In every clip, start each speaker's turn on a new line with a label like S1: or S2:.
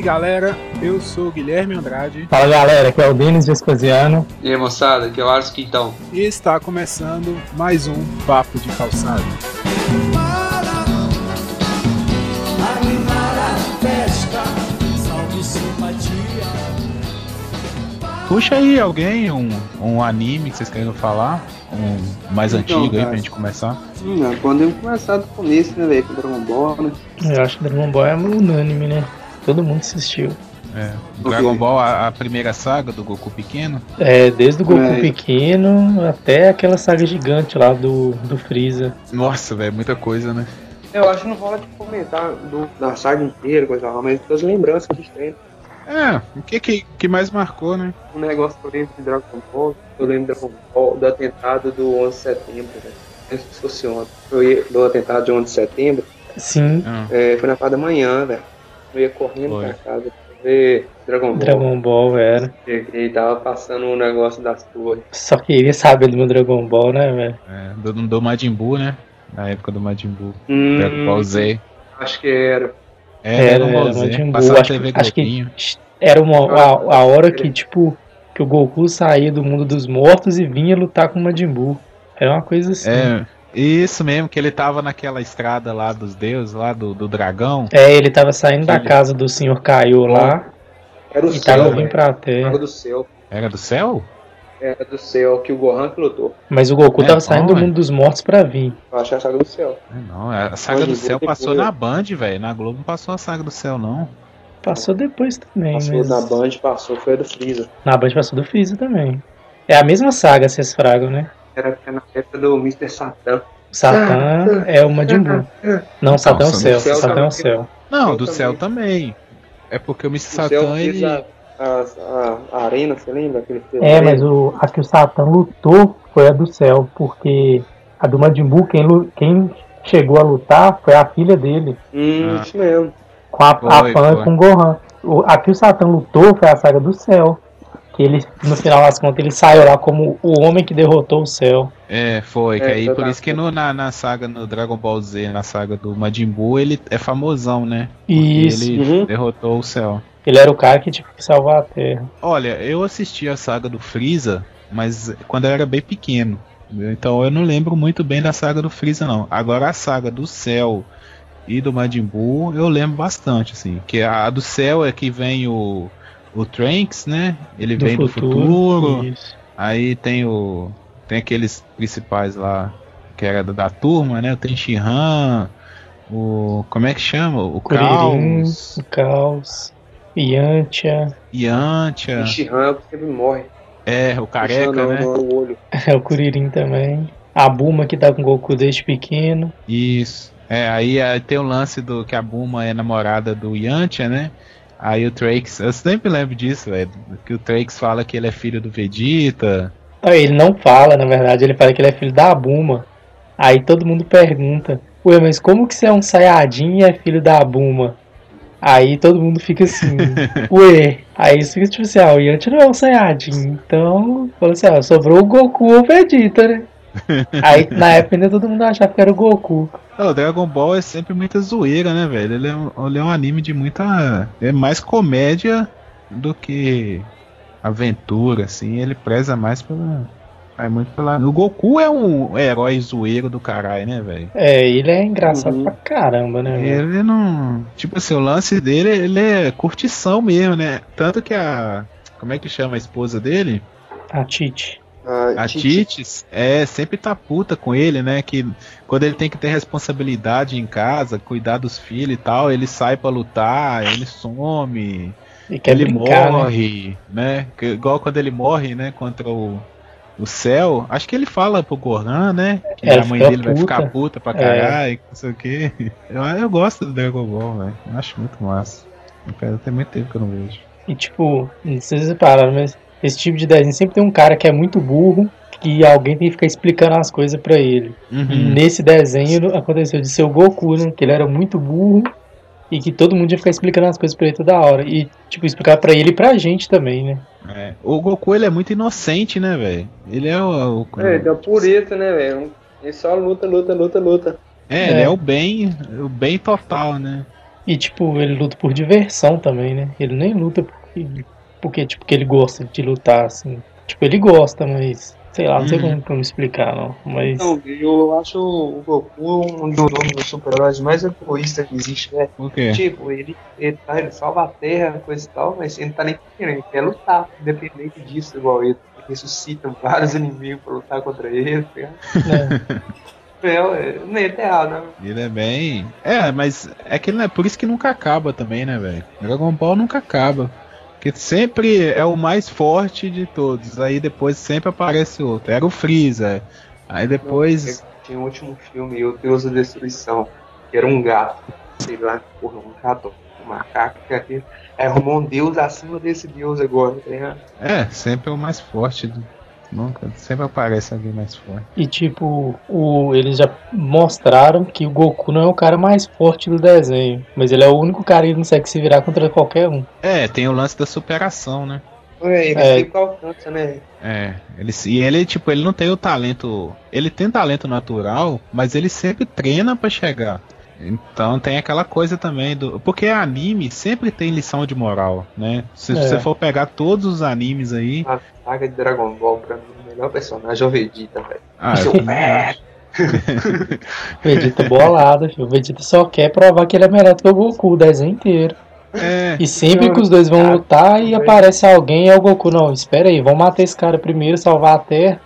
S1: E aí galera, eu sou o Guilherme Andrade.
S2: Fala galera, aqui é o Denis Vespasiano.
S3: E aí moçada, aqui é o Ars Quintão.
S1: E está começando mais um Papo de Calçado. Puxa aí alguém, um, um anime que vocês queiram falar, um mais
S3: Então,
S1: antigo aí pra gente começar.
S3: Hum, podemos começar do começo, né, velho? Com Dragon Ball, né?
S2: Eu acho que Dragon Ball é unânime, né? Todo mundo assistiu.
S1: É, Dragon Ball, a, a primeira saga do Goku pequeno.
S2: É, desde o Goku
S3: É.
S2: pequeno até aquela saga gigante lá do, do Freeza.
S1: Nossa, velho, muita coisa, né?
S3: Eu acho que não rola de comentar do, da saga inteira, coisa lá, mas das lembranças que a gente tem.
S1: É, o que, que que mais marcou, né?
S3: Um negócio que eu lembro de Dragon Ball, eu lembro Dragon Ball, do atentado do 11 de setembro, velho. Não sei se fosse ontem. Do atentado de 11 de setembro,
S2: Sim,
S1: Ah,
S3: é, foi na parte da manhã, velho. Eu ia correndo
S1: Foi.
S3: pra casa pra ver Dragon Ball.
S2: Dragon Ball era.
S3: Cheguei e tava passando um negócio das torres.
S2: Só queria saber do meu Dragon Ball, né, velho?
S1: é, do, do Majin Buu, né? Na época do Majin Buu.
S3: Hum,
S1: Dragon Ball Z.
S3: Acho que era.
S1: É, Dragon Ball
S2: era
S1: Z.
S2: Majin Buu.
S1: Passava
S2: Acho,
S1: TV
S2: que- acho que era uma, a, a hora que, tipo, que o Goku saía do mundo dos mortos e vinha lutar com o Majin Buu. Era uma coisa assim.
S1: É, isso mesmo, que ele tava naquela estrada lá dos deuses, lá do, do dragão.
S2: É, ele tava saindo da
S1: Ele-
S2: casa do Sr. Kaiô lá
S3: Era o
S2: e
S3: céu,
S2: tava vindo pra
S3: Saga
S2: Terra.
S3: do céu.
S1: Era do céu?
S3: Era do céu que o Gohan que lutou.
S2: Mas o Goku
S1: É
S2: tava
S1: bom,
S2: saindo do mundo dos mortos pra vir.
S3: Eu acho que é a saga do céu.
S1: É, não, a saga do céu
S3: depois.
S1: passou na Band, velho. Na Globo não passou a saga do céu, não.
S2: Passou depois também,
S3: Passou
S2: mas...
S3: na Band, passou, foi a do Freeza.
S2: Na Band passou do Freeza também. É a mesma saga, vocês fragam, né?
S3: Era na época do Mr. Satan.
S2: Satã é o Majin Buu. Não, o Satã é o céu.
S3: no céu
S2: O Satã é o céu.
S1: Não, do céu também. É porque o Mr.
S3: O céu
S1: Satan,
S3: fez
S1: ele.
S3: a, a, a, a arena, você lembra? Aquele?
S2: É, mas o, a que o Satã lutou foi a do céu, porque a do Majin Buu, quem, quem chegou a lutar foi a filha dele,
S3: Hum,
S1: Ah.
S3: isso mesmo.
S2: com a, a
S1: Foi,
S2: Pan
S1: foi.
S2: e com o Gohan. O, a que o Satã lutou foi a saga do céu. Que ele, no final das contas, ele saiu lá como o homem que derrotou o céu.
S1: É, foi. que
S3: É,
S1: aí por isso que no- na, na saga no Dragon Ball Z, na saga do Majin Buu, ele é famosão, né? Porque
S2: Isso.
S1: Ele
S3: Uhum.
S1: derrotou o céu.
S2: Ele era o cara que tinha que salvar a Terra.
S1: Olha, eu assisti a saga do Freeza, mas quando eu era bem pequeno. Então eu não lembro muito bem da saga do Freeza, não. Agora a saga do Cell e do Majin Buu eu lembro bastante, assim. Que a do Cell é que vem o, o Trunks, né? Ele vem do futuro.
S2: Isso.
S1: Aí tem o. Tem aqueles principais lá, que era da, da turma, né? Tem Shihan, o. Como é que chama? O
S2: Kuririn,
S1: Caos,
S2: o Caos, Yantia,
S1: Yantia,
S3: O Shihan sempre morre.
S1: é, o careca,
S3: Puxando
S1: né?
S3: no olho.
S2: é o Kuririn também. A Buma que tá com o Goku desde pequeno.
S1: Isso. É, aí, aí tem o lance do que a Buma é namorada do Yantia, né? Aí o Trunks, eu sempre lembro disso, velho. Que o Trunks fala que ele é filho do Vegeta.
S2: Ele não fala, na verdade, ele fala que ele é filho da Buma. Aí todo mundo pergunta, ué, mas como que você é um Sayajin e é filho da Buma? Aí todo mundo fica assim, ué. Aí isso fica tipo assim, ah, o Yantia não é um Sayajin. Então, falou assim, ah, sobrou o Goku ou o Vegeta, né? Aí na época ainda todo mundo achava que era o Goku.
S1: O Dragon Ball é sempre muita zoeira, né, velho? Ele é, um, ele é um anime de muita. É mais comédia do que aventura, assim. Ele preza mais pela. Vai muito pela. O Goku é um herói zoeiro do caralho, né, velho?
S2: É, ele é engraçado
S3: Uhum.
S2: pra caramba, né? velho?
S1: Ele não. Tipo assim, o lance dele, ele é curtição mesmo, né? Tanto que a. Como é que chama a esposa dele?
S2: A Tite.
S3: A.
S1: Titis é sempre tá puta com ele, né? Que quando ele tem que ter responsabilidade em casa, cuidar dos filhos e tal, ele sai pra lutar, ele some,
S2: E quer
S1: ele
S2: brincar, né?
S1: morre, né? Que- igual quando ele morre, né? Contra o, o céu. Acho que ele fala pro Gohan, né? Que
S2: É,
S1: a mãe dele vai
S2: puta.
S1: ficar puta pra
S2: É.
S1: caralho, não sei o que. Eu, eu gosto do Dragon Ball, velho. Eu Acho muito massa. Tem muito tempo que eu não vejo.
S2: E tipo, não sei se vocês pararam, mas esse tipo de desenho sempre tem um cara que é muito burro que alguém tem que ficar explicando as coisas pra ele. E
S1: Uhum.
S2: nesse desenho aconteceu de ser o Goku, né? Que ele era muito burro e que todo mundo ia ficar explicando as coisas pra ele toda hora. E, tipo, explicar pra ele e pra gente também, né?
S1: É. O Goku ele é muito inocente, né, velho? Ele é o. o-
S3: É, deu pureza, né, velho? Ele só luta, luta, luta, luta.
S1: É, ele
S2: É.
S1: é o bem, o bem total, né?
S2: E tipo, ele luta por diversão também, né? Ele nem luta porque, porque tipo, que ele gosta de lutar, assim. Tipo, ele gosta, mas. Sei lá, não sei
S1: Uhum.
S2: como, explicar, não. Mas.
S3: Não, eu acho o Goku um dos super-heróis mais egoístas que existe, né?
S1: Por quê?
S3: Tipo, ele, ele, tá, ele salva a terra, coisa e tal, mas ele não tá nem querendo, ele quer lutar, independente disso, igual ele. Ressuscitam vários inimigos pra lutar contra ele. tá
S2: né?
S3: É, é, não é errado, né?
S1: Ele é bem. É, mas é que não é por isso que nunca acaba também, né, velho? Dragon Ball nunca acaba. Porque sempre é o mais forte de todos. Aí depois sempre aparece outro. Era o Freeza. Aí depois.
S3: Tinha o último filme, O Deus da Destruição, que era um gato. Sei lá, porra, um gato, um macaco, que aquele. Aí arrumou um deus acima desse deus agora, tá ligado?
S1: É, sempre é o mais forte. do- Nunca. Sempre aparece alguém mais forte.
S2: E tipo, o, eles já mostraram que o Goku não é o cara mais forte do desenho. Mas ele é o único cara que consegue se virar contra qualquer um.
S1: É, tem o lance da superação, né?
S3: É, ele
S2: É.
S3: sempre alcança, né?
S1: É, ele, se- e ele, tipo, ele não tem o talento. Ele tem talento natural, mas ele sempre treina pra chegar. Então tem aquela coisa também do. Porque anime sempre tem lição de moral, né? Se
S2: É.
S1: você for pegar todos os animes aí.
S3: A saga de Dragon Ball, pra mim, o melhor personagem é o Vegeta, velho.
S1: Ah,
S3: Seu.
S2: Vegeta bolado, filho. O Vegeta só quer provar que ele é melhor do que o Goku o desenho inteiro.
S1: é,
S2: E sempre que os dois vão lutar e aparece alguém, é o Goku. Não, espera aí, vamos matar esse cara primeiro, salvar a Terra,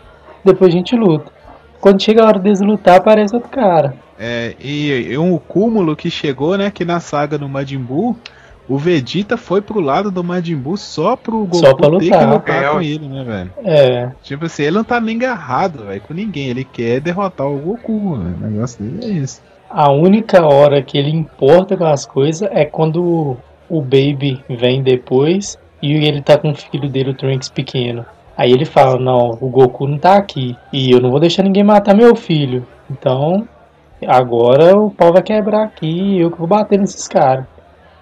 S2: depois a gente luta. Quando chega a hora deles lutar, aparece outro cara.
S1: É, e, e um cúmulo que chegou, né? Que na saga do Majin Buu, o Vegeta foi pro lado do Majin Buu só pro Goku
S2: Só pra
S1: ter que
S2: lutar.
S1: lutar
S3: É,
S1: com ele, né, velho?
S2: É,
S1: Tipo assim, ele não tá nem agarrado, velho, com ninguém. Ele quer derrotar o Goku, velho. O negócio dele é isso.
S2: a única hora que ele importa com as coisas é quando o Baby vem depois e ele tá com o filho dele, o Trunks, pequeno. Aí ele fala, não, o Goku não tá aqui e eu não vou deixar ninguém matar meu filho. Então, agora o pau vai quebrar aqui e eu que vou bater nesses caras.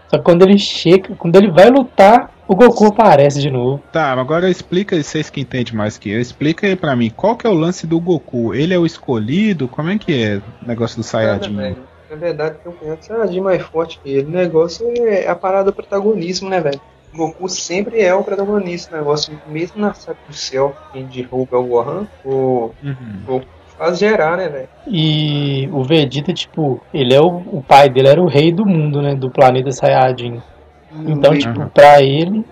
S2: Só que quando ele chega, quando ele vai lutar, o Goku aparece de novo.
S1: Tá, agora explica, vocês que entendem mais que eu, explica aí pra mim, qual que é o lance do Goku? Ele é o escolhido? Como é que é o negócio do
S3: Nada,
S1: Saiyajin?
S3: velho. Na verdade, tem um personagem mais forte que ele. O negócio é a parada do protagonismo, né, velho? O Goku sempre é o protagonista do negócio. Mesmo na saga do céu, quem derruba o Gohan, o
S1: Uhum.
S3: Goku faz gerar, né, velho?
S2: E o Vegeta, tipo, ele é o, o pai dele era o rei do mundo, né, do planeta Saiyajin. Então,
S3: E-
S2: tipo,
S1: Aham.
S2: pra ele,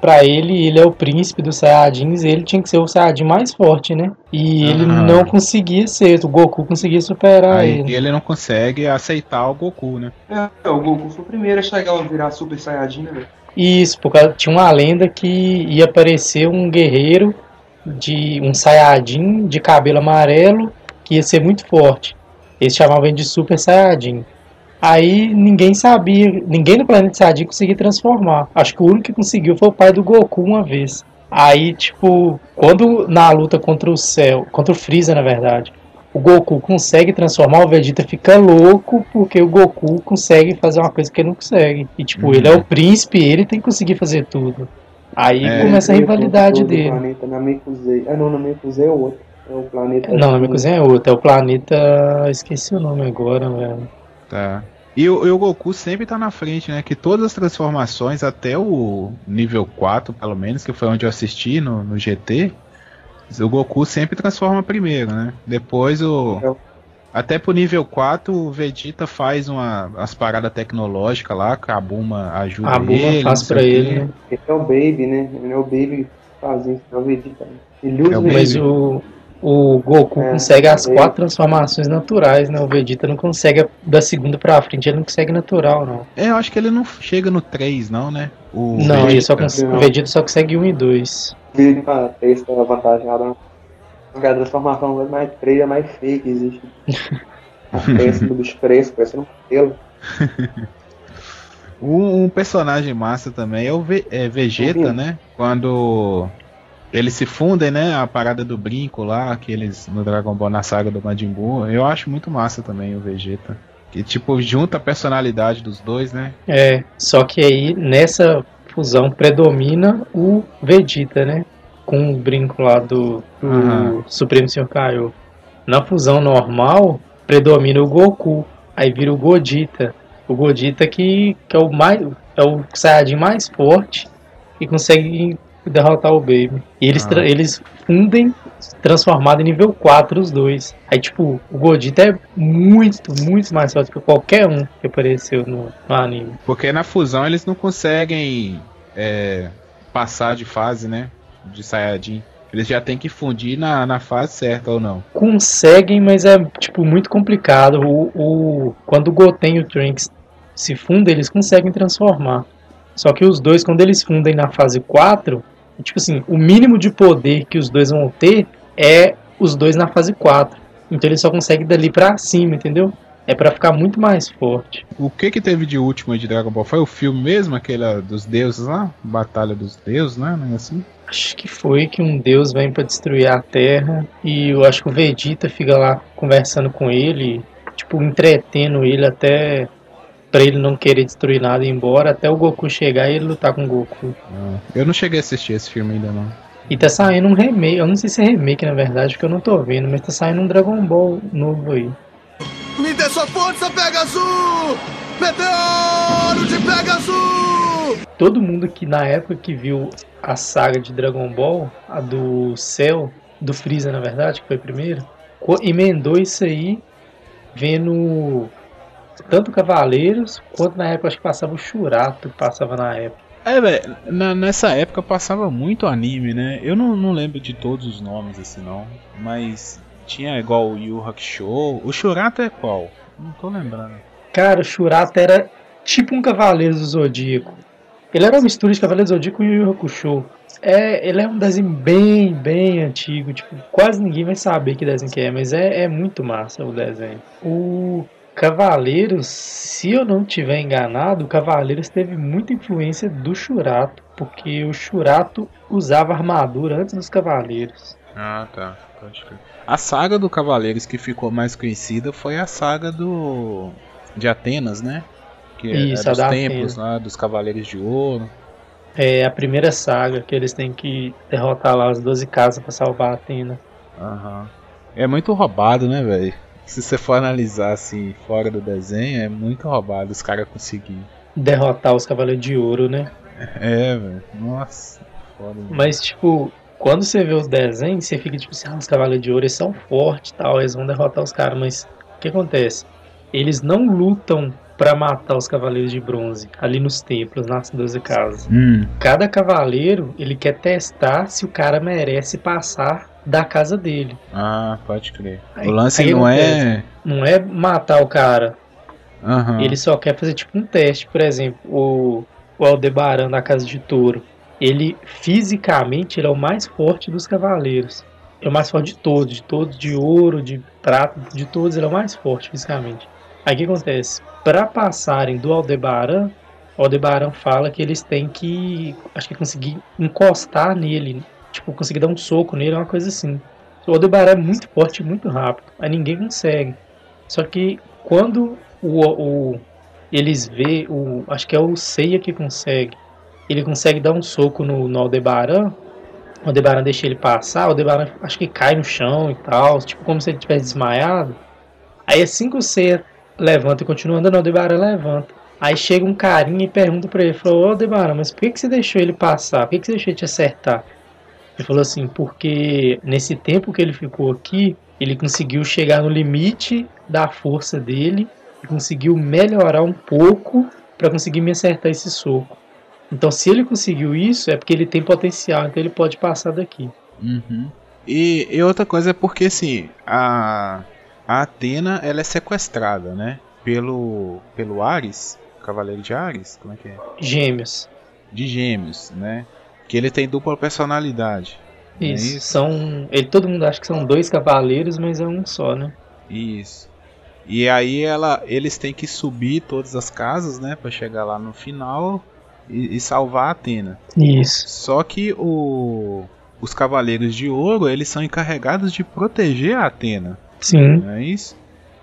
S2: pra ele, ele é o príncipe dos Saiyajins, ele tinha que ser o Saiyajin mais forte, né? E ele
S1: Aham.
S2: não conseguia ser, o Goku conseguia superar
S1: Aí
S2: ele.
S1: ele não consegue aceitar o Goku, né?
S3: É, o Goku foi o primeiro a chegar a virar Super Saiyajin, né, velho?
S2: Isso, porque tinha uma lenda que ia aparecer um guerreiro de um Saiyajin de cabelo amarelo que ia ser muito forte. Eles chamavam ele de Super Saiyajin. Aí ninguém sabia, ninguém no planeta Saiyajin conseguia transformar. Acho que o único que conseguiu foi o pai do Goku uma vez. Aí, tipo, quando na luta contra o Cell, contra o Freeza, na verdade, o Goku consegue transformar, o Vegeta fica louco porque o Goku consegue fazer uma coisa que ele não consegue. E, tipo,
S1: Uhum.
S2: ele é o príncipe, ele tem que conseguir fazer tudo. Aí
S1: É.
S2: começa a rivalidade dele.
S3: planeta Namekusei. Ah, não, Namekusei é o outro. É o planeta.
S2: Não, na minha cozinha é outra, é o planeta. Esqueci o nome agora, velho.
S1: Tá. E o, e o Goku sempre tá na frente, né? Que todas as transformações, até o nível 4, pelo menos, que foi onde eu assisti no, no GT, o Goku sempre transforma primeiro, né? Depois o.
S3: É.
S1: Até pro nível 4, o Vegeta faz uma, as paradas tecnológicas lá, que a Buma ajuda
S2: A Buma
S1: ele.
S2: faz
S1: não sei
S2: pra ele, né?
S3: Esse é o Baby, né? Ele é o Baby que faz isso, é o Vegeta. Ele usa
S1: É o.
S2: Mas o, o Goku
S3: É,
S2: consegue as
S3: é.
S2: quatro transformações naturais, né? O Vegeta não consegue da segunda pra frente, ele não consegue natural, não.
S1: É, eu acho que ele não chega no 3, não, né? O
S2: não, ele só
S1: Vegeta.
S2: cons-
S3: Não.
S2: o Vegeta só consegue um e dois.
S3: Ele pra três tá avantajado. Né? A transformação mais é mais fake que existe. A peça do bicho fresco, parece um pelo.
S1: Um, personagem massa também é o Ve- é, Vegeta, né? Quando eles se fundem, né? A parada do brinco lá, que eles no Dragon Ball na saga do Majin Buu. Eu acho muito massa também o Vegeta. Que tipo, junta a personalidade dos dois, né?
S2: É, só que aí nessa fusão predomina o Vegeta, né? Com o brinco lá do, do
S1: Aham.
S2: Supremo Senhor Kaiô. Na fusão normal, predomina o Goku. Aí vira o Godita. O Godita que, que é o mais é o Saiyajin mais forte e consegue derrotar o Baby. E eles,
S1: Ah.
S2: eles fundem transformado em nível 4 os dois. Aí tipo, o Godita é muito, muito mais forte que qualquer um que apareceu no, no anime.
S1: Porque na fusão eles não conseguem é, passar de fase, né? De Saiyajin. Eles já tem que fundir na, na fase certa ou não.
S2: Conseguem, mas é tipo muito complicado. O, o, quando o Goten e o Trunks se fundem, eles conseguem transformar. Só que os dois, quando eles fundem na fase 4, é tipo assim, o mínimo de poder que os dois vão ter é os dois na fase 4. Então eles só conseguem dali pra cima, entendeu? É pra ficar muito mais forte.
S1: O que que teve de último de Dragon Ball? Foi o filme mesmo, aquele dos deuses lá? Batalha dos deuses, né? Não é assim?
S2: Acho que foi que um deus vem pra destruir a Terra e eu acho que o Vegeta fica lá conversando com ele, tipo entretendo ele até pra ele não querer destruir nada e ir embora, até o Goku chegar e ele lutar com o Goku.
S1: Ah, Eu não cheguei a assistir esse filme ainda não.
S2: E tá saindo um remake, eu não sei se é remake na verdade, porque eu não tô vendo, mas tá saindo um Dragon Ball novo aí.
S4: Me dê sua força, Pegasus! Meteoro de Pegasus!
S2: Todo mundo que na época que viu a saga de Dragon Ball, a do Cell, do Freeza na verdade, que foi primeiro, emendou isso aí vendo tanto Cavaleiros quanto na época acho que passava o Churato que passava na época.
S1: É, velho, nessa época passava muito anime, né? Eu não, não lembro de todos os nomes assim não, mas tinha igual o Yu Hakusho. O Shurato é qual? Não tô lembrando.
S2: Cara, o Churato era tipo um Cavaleiro do Zodíaco. Ele era uma mistura de Cavaleiro Zodíaco e Yu Hakusho. É, ele é um desenho bem, bem antigo. Tipo, quase ninguém vai saber que desenho que é, mas é, é muito massa o desenho. O Cavaleiros, se eu não tiver enganado, o Cavaleiros teve muita influência do Churato, porque o Churato usava armadura antes dos Cavaleiros.
S1: Ah, tá. Pode crer. A saga do Cavaleiros que ficou mais conhecida foi a saga do de Atenas, né? Que é-
S2: Isso,
S1: é
S2: a
S1: dos
S2: da
S1: templos lá, dos Cavaleiros de Ouro.
S2: É a primeira saga que eles têm que derrotar lá as 12 casas pra salvar a Atena.
S1: Aham. É muito roubado, né, velho? Se você for analisar assim, fora do desenho, é muito roubado os caras conseguirem.
S2: Derrotar os Cavaleiros de Ouro, né?
S1: É, velho. Nossa, foda. demais.
S2: Mas, tipo, quando você vê os desenhos, você fica tipo assim, ah, os Cavaleiros de Ouro eles são fortes e tal, eles vão derrotar os caras, mas o que acontece? Eles não lutam pra matar os Cavaleiros de Bronze ali nos templos, nas 12 casas.
S1: Hum,
S2: Cada cavaleiro, ele quer testar se o cara merece passar da casa dele.
S1: ah, pode crer.
S2: Aí-
S1: o lance não é.
S2: Não é matar o cara,
S1: Aham.
S2: Ele só quer fazer tipo um teste, por exemplo, o, o Aldebaran da Casa de Touro. Ele fisicamente ele é o mais forte dos cavaleiros. É o mais forte de todos, de todos, de ouro, de prata, de todos, ele é o mais forte fisicamente. Aí o que acontece? Para passarem do Aldebaran, Aldebaran fala que eles têm que, acho que conseguir encostar nele, tipo, conseguir dar um soco nele, uma coisa assim. O Aldebaran é muito forte muito rápido, aí ninguém consegue. Só que quando o, o- eles vê o acho que é o Seiya que consegue ele consegue dar um soco no, no Aldebaran o Aldebaran deixa ele passar o Aldebaran acho que cai no chão e tal tipo como se ele tivesse desmaiado aí assim que o Seiya levanta e continua andando o Aldebaran levanta aí chega um carinha e pergunta pra ele falou ô Aldebaran mas por que, que você deixou ele passar por que, que você deixou ele te acertar ele falou assim porque nesse tempo que ele ficou aqui ele conseguiu chegar no limite da força dele e conseguiu melhorar um pouco para conseguir me acertar esse soco. Então, se ele conseguiu isso, é porque ele tem potencial, então ele pode passar daqui.
S1: Uhum. E, e outra coisa é porque assim, a, a Atena ela é sequestrada, né? Pelo, pelo Ares, Cavaleiro de Ares, como é que é?
S2: Gêmeos.
S1: De Gêmeos, né? Que ele tem dupla personalidade. não é
S2: Isso. São. Ele, todo mundo acha que são dois cavaleiros, mas é um só, né?
S1: Isso. E aí ela, eles têm que subir todas as casas, né, Pra chegar lá no final e, e salvar a Atena.
S2: Isso.
S1: Só que o, os Cavaleiros de Ouro, eles são encarregados de proteger a Atena,
S2: Sim,
S1: não é isso?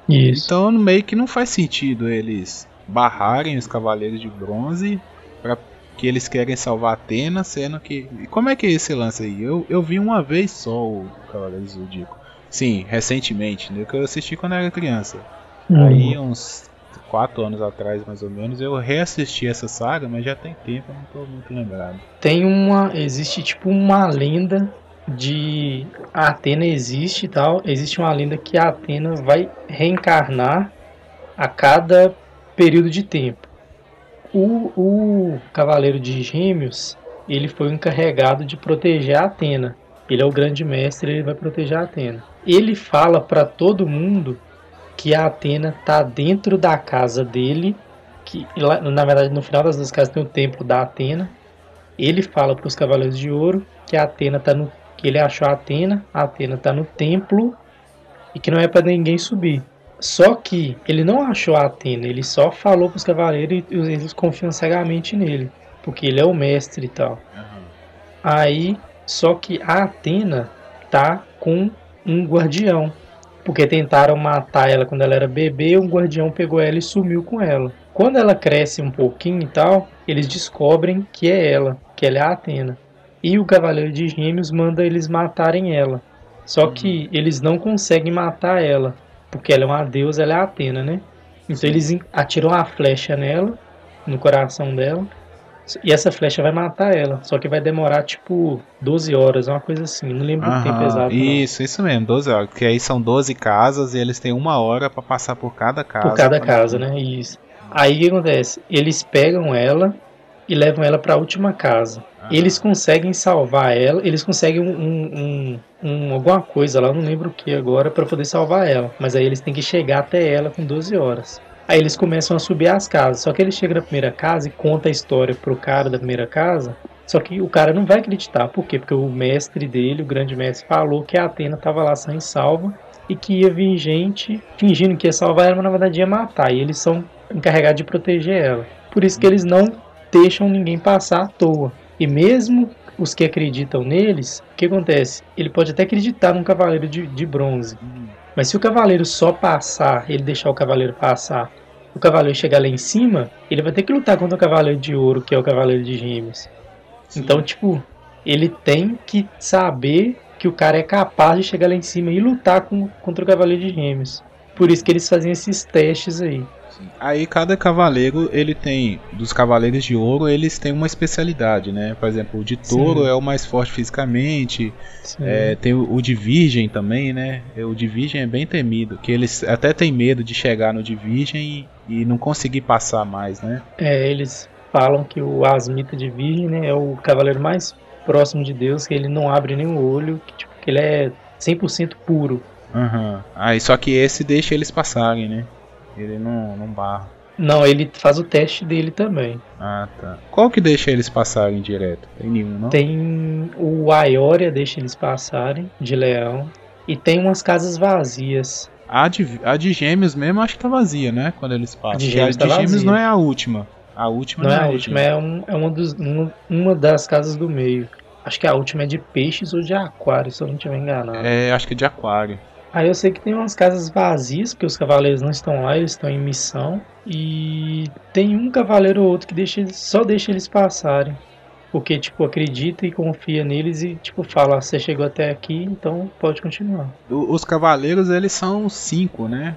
S2: isso.
S1: Então meio que não faz sentido eles barrarem os Cavaleiros de Bronze para que eles querem salvar a Atena, sendo que. E como é que é esse lance aí? Eu, eu vi uma vez só o Cavaleiro Zodíaco. Sim, recentemente, né? Que eu assisti quando era criança.
S2: Hum.
S1: Aí uns quatro anos atrás, mais ou menos, eu reassisti essa saga, mas já tem tempo, eu não tô muito lembrado.
S2: Tem uma. Existe tipo uma lenda de. Atena existe e tal. Existe uma lenda que a Atena vai reencarnar a cada período de tempo. O, o Cavaleiro de Gêmeos, ele foi o encarregado de proteger a Atena. Ele é o grande mestre, ele vai proteger a Atena. Ele fala para todo mundo que a Atena tá dentro da casa dele, que na verdade no final das duas casas tem o templo da Atena. Ele fala para os Cavaleiros de Ouro que a Atena tá no que ele achou a Atena, a Atena tá no templo e que não é para ninguém subir. Só que ele não achou a Atena, ele só falou para os cavaleiros e eles confiam cegamente nele, porque ele é o mestre e tal. Uhum. Aí, só que a Atena tá com um guardião porque tentaram matar ela quando ela era bebê, um guardião pegou ela e sumiu com ela. Quando ela cresce um pouquinho e tal, eles descobrem que é ela, que ela é a Atena. E o Cavaleiro de Gêmeos manda eles matarem ela. Só que eles não conseguem matar ela, porque ela é uma deusa, ela é a Atena, né? Então eles atiram a flecha nela, no coração dela, e essa flecha vai matar ela. Só que vai demorar tipo 12 horas, uma coisa assim. Não lembro o tempo exato.
S1: Isso, não. isso mesmo, 12 horas. Porque aí são 12 casas e eles têm uma hora para passar por cada casa.
S2: Por cada casa, né? Isso. Aí o que acontece? Eles pegam ela e levam ela para a última casa. Eles conseguem salvar ela, eles conseguem um, um, um, alguma coisa lá, não lembro o que agora, para poder salvar ela. Mas aí eles têm que chegar até ela com 12 horas. Aí eles começam a subir as casas. Só que ele chega na primeira casa e conta a história pro cara da primeira casa. Só que o cara não vai acreditar. Por quê? Porque o mestre dele, o grande mestre, falou que a Atena estava lá sem salva e que ia vir gente fingindo que ia salvar ela, mas na verdade ia matar. E eles são encarregados de proteger ela. Por isso que eles não deixam ninguém passar à toa. E mesmo os que acreditam neles, o que acontece? Ele pode até acreditar num cavaleiro de, de bronze. Mas se o cavaleiro só passar, ele deixar o cavaleiro passar o cavaleiro chegar lá em cima, ele vai ter que lutar contra o cavaleiro de ouro, que é o cavaleiro de gêmeos. Sim. Então, tipo, ele tem que saber que o cara é capaz de chegar lá em cima e lutar com, contra o cavaleiro de gêmeos. Por isso que eles fazem esses testes aí.
S1: Aí cada cavaleiro, ele tem, dos cavaleiros de ouro, eles têm uma especialidade, né? Por exemplo, o de touro Sim. é o mais forte fisicamente, é, tem o, o, de virgem também, né? O de virgem é bem temido, que eles até têm medo de chegar no de virgem e, e não conseguir passar mais, né?
S2: É, eles falam que o Asmita de virgem né, é o cavaleiro mais próximo de Deus, que ele não abre nem o olho, que, tipo, que ele é 100% puro.
S1: Uhum. Aí só que esse deixa eles passarem, né? Ele não, não barra.
S2: Não, ele faz o teste dele também.
S1: Ah, tá. Qual que deixa eles passarem direto? Tem nenhum, não?
S2: Tem o Aioria deixa eles passarem, de leão. E tem umas casas vazias.
S1: A de, a de gêmeos mesmo acho que tá vazia, né? Quando eles passam. A de gêmeos, a tá de gêmeos não é a última. A última
S2: não, não é, é a última, é, um, é uma, dos, uma, uma das casas do meio. Acho que a última é de peixes ou de aquário, se eu não estiver enganado.
S1: É, acho que é de aquário.
S2: Aí eu sei que tem umas casas vazias, porque os cavaleiros não estão lá, eles estão em missão. E tem um cavaleiro ou outro que deixa, só deixa eles passarem. Porque, tipo, acredita e confia neles e, tipo, fala, você chegou até aqui, então pode continuar.
S1: Os cavaleiros, eles são cinco, né?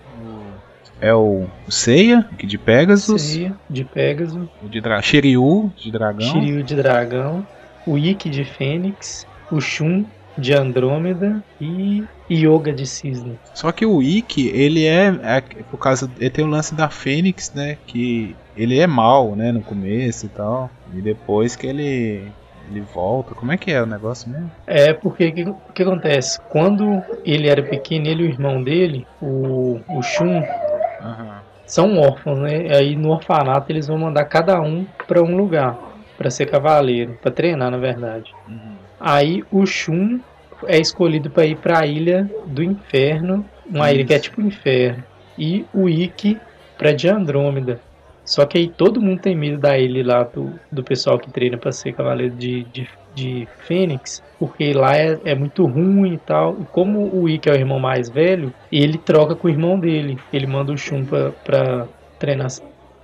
S1: É o Seiya, de Pegasus.
S2: Seiya, de Pegasus.
S1: O de dra Shiryu, de dragão.
S2: Shiryu, de dragão. O Ikki, de Fênix. O Shun, de Andrômeda e Yoga de Cisne.
S1: Só que o Ikki, ele é, é, por causa ele tem o lance da Fênix, né, que ele é mal, né, no começo e tal, e depois que ele ele volta. Como é que é o negócio mesmo?
S2: É porque o que, que, acontece? Quando ele era pequeno, ele e o irmão dele, o, o Shun, uhum. são órfãos, né? Aí no orfanato eles vão mandar cada um para um lugar para ser cavaleiro, para treinar, na verdade. Uhum. Aí o Shun é escolhido para ir para a ilha do inferno, uma Isso. ilha que é tipo inferno, e o Ikki para de Andrômeda. Só que aí todo mundo tem medo da ilha lá do, do pessoal que treina para ser cavaleiro de, de, de Fênix, porque lá é, é muito ruim e tal. E como o Ikki é o irmão mais velho, ele troca com o irmão dele. Ele manda o Shun para treinar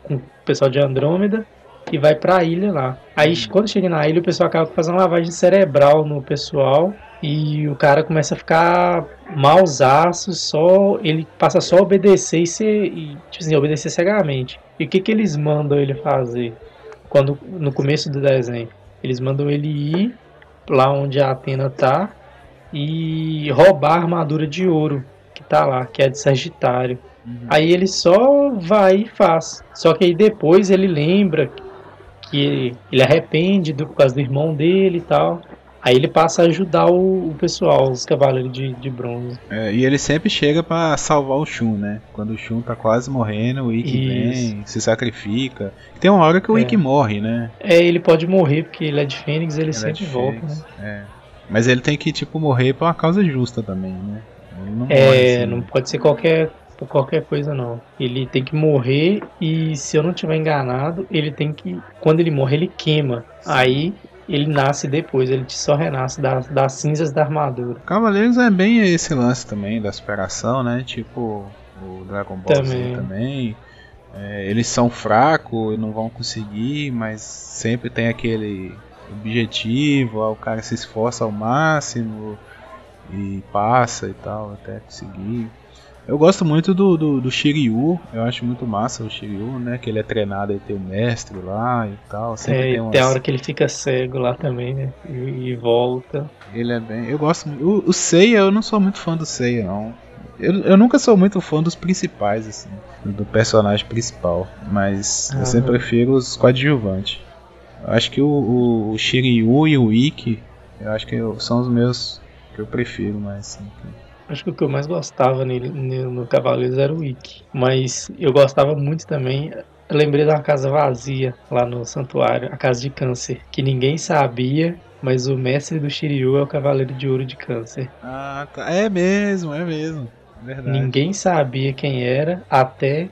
S2: com o pessoal de Andrômeda e vai para a ilha lá. Aí quando chega na ilha, o pessoal acaba fazendo lavagem cerebral no pessoal e o cara começa a ficar mausaço, só ele passa só a obedecer e, ser, e tipo assim, obedecer cegamente. E o que que eles mandam ele fazer quando no começo do desenho? Eles mandam ele ir lá onde a Atena tá e roubar a armadura de ouro que tá lá, que é de Sagitário. Uhum. Aí ele só vai e faz. Só que aí depois ele lembra que ele arrepende do, por causa do irmão dele e tal. Aí ele passa a ajudar o, o pessoal, os cavaleiros de, de bronze.
S1: É, e ele sempre chega para salvar o Shun, né? Quando o Shun tá quase morrendo, o Ikki vem, se sacrifica. Tem uma hora que o é. Ikki morre, né?
S2: É, ele pode morrer porque ele é de Fênix, ele, ele sempre é volta, né?
S1: É. Mas ele tem que, tipo, morrer por uma causa justa também, né?
S2: não é, assim, não pode ser qualquer por qualquer coisa não. Ele tem que morrer e se eu não tiver enganado, ele tem que quando ele morre ele queima. Aí ele nasce depois, ele só renasce das, das cinzas da armadura.
S1: Cavaleiros é bem esse lance também da superação, né? Tipo o Dragon Ball também. Z também. É, eles são fracos e não vão conseguir, mas sempre tem aquele objetivo, o cara se esforça ao máximo e passa e tal até conseguir. Eu gosto muito do, do, do, Shiryu, eu acho muito massa o Shiryu, né? Que ele é treinado e tem o mestre lá e tal.
S2: Sempre é, tem, umas... tem a hora que ele fica cego lá também, né? E, e volta.
S1: Ele é bem. Eu gosto muito. O, o Seiya, eu não sou muito fã do Seiya, não. Eu, eu nunca sou muito fã dos principais, assim, do personagem principal. Mas ah, eu sempre prefiro os coadjuvantes. Eu acho que o, o, o Shiryu e o Ikki, eu acho que eu, são os meus que eu prefiro mais. Assim,
S2: Acho que o que eu mais gostava nele, no Cavaleiros era o Ikki. Mas eu gostava muito também. Eu lembrei de uma casa vazia lá no santuário, a casa de câncer, que ninguém sabia, mas o mestre do Shiryu é o Cavaleiro de Ouro de Câncer.
S1: Ah. É mesmo, é mesmo. Verdade.
S2: Ninguém sabia quem era até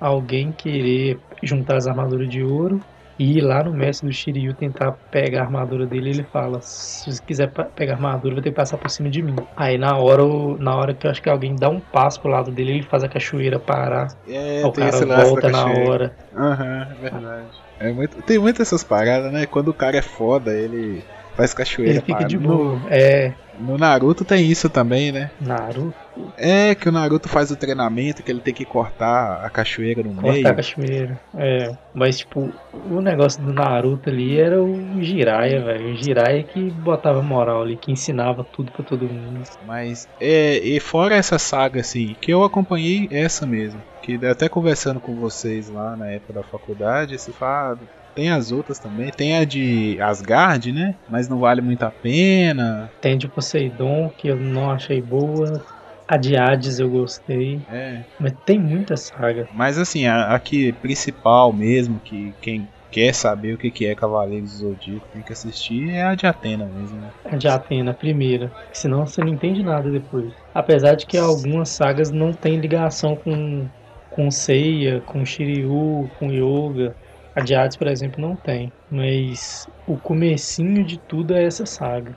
S2: alguém querer juntar as armaduras de ouro e ir lá no mestre do Shiryu tentar pegar a armadura dele, ele fala: se você quiser pegar a armadura, vai ter que passar por cima de mim. Aí na hora, na hora que eu acho que alguém dá um passo pro lado dele, ele faz a cachoeira parar.
S1: É, o cara volta na hora. Aham, uhum, é verdade. É muito, tem muitas essas paradas, né? Quando o cara é foda, ele faz cachoeira.
S2: Ele fica de boa. É.
S1: No Naruto tem isso também, né?
S2: Naruto?
S1: É, que o Naruto faz o treinamento que ele tem que cortar a cachoeira no
S2: cortar
S1: meio.
S2: Cortar a cachoeira, é. Mas, tipo, o negócio do Naruto ali era o Jiraiya, velho. O Jiraiya que botava moral ali, que ensinava tudo pra todo mundo.
S1: Mas, é, e fora essa saga, assim, que eu acompanhei essa mesmo. Que até conversando com vocês lá na época da faculdade, se fala, tem as outras também. Tem a de Asgard, né? Mas não vale muito a pena.
S2: Tem de Poseidon, que eu não achei boa. A de Hades eu gostei.
S1: É.
S2: Mas tem muita saga.
S1: Mas assim, a, a que principal mesmo, que quem quer saber o que é Cavaleiros do Zodíaco tem que assistir é a de Atena mesmo, né?
S2: A de Atena, a primeira. Senão você não entende nada depois. Apesar de que algumas sagas não têm ligação com, com Seiya, com Shiryu, com Yoga. A de Hades, por exemplo, não tem. Mas o comecinho de tudo é essa saga.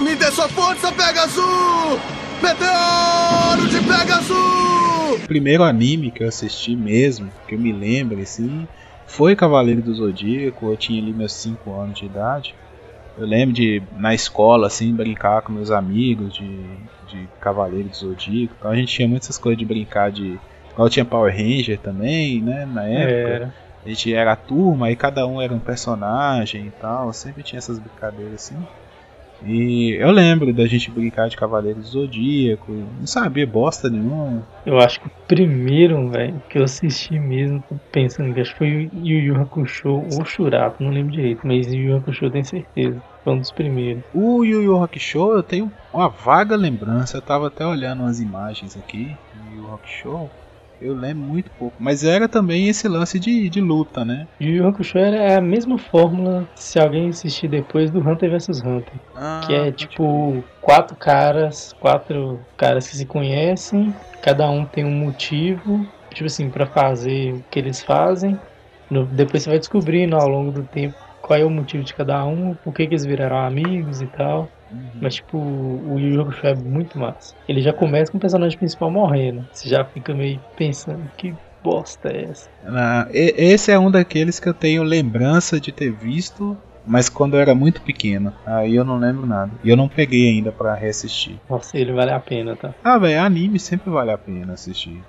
S4: Me dê sua força, Pegasus! Meteoro de Pegasus!
S1: O primeiro anime que eu assisti mesmo, que eu me lembro assim, foi Cavaleiro do Zodíaco. Eu tinha ali meus 5 anos de idade. Eu lembro de, na escola, assim, brincar com meus amigos de, de Cavaleiro do Zodíaco. Então a gente tinha muitas coisas de brincar de. Eu tinha Power Ranger também, né? Na época. Era. A gente era a turma e cada um era um personagem e tal. Sempre tinha essas brincadeiras assim. E eu lembro da gente brincar de Cavaleiro do Zodíaco, não sabia bosta nenhuma.
S2: Eu acho que o primeiro, velho, que eu assisti mesmo, pensando que acho que foi o Yu Yu Hakusho ou Shurato, não lembro direito, mas Yu Yu Hakusho tenho certeza. Foi um dos primeiros.
S1: O Yu Yu Hakusho eu tenho uma vaga lembrança, eu tava até olhando umas imagens aqui, Yu Yu Hakusho. Eu lembro muito pouco. Mas era também esse lance de, de luta, né?
S2: E o Yu Hakusho é a mesma fórmula se alguém assistir depois do Hunter vs Hunter. Ah, que é tipo quatro caras, quatro caras que se conhecem, cada um tem um motivo, tipo assim, para fazer o que eles fazem. No, depois você vai descobrindo ao longo do tempo qual é o motivo de cada um, por que, que eles viraram amigos e tal. Uhum. Mas, tipo, o Yu é muito massa. Ele já começa com o personagem principal morrendo. Você já fica meio pensando, que bosta é essa?
S1: Ah, esse é um daqueles que eu tenho lembrança de ter visto mas quando eu era muito pequeno. Aí eu não lembro nada. E eu não peguei ainda pra reassistir.
S2: Nossa, ele vale a pena, tá?
S1: Ah, velho, anime sempre vale a pena assistir.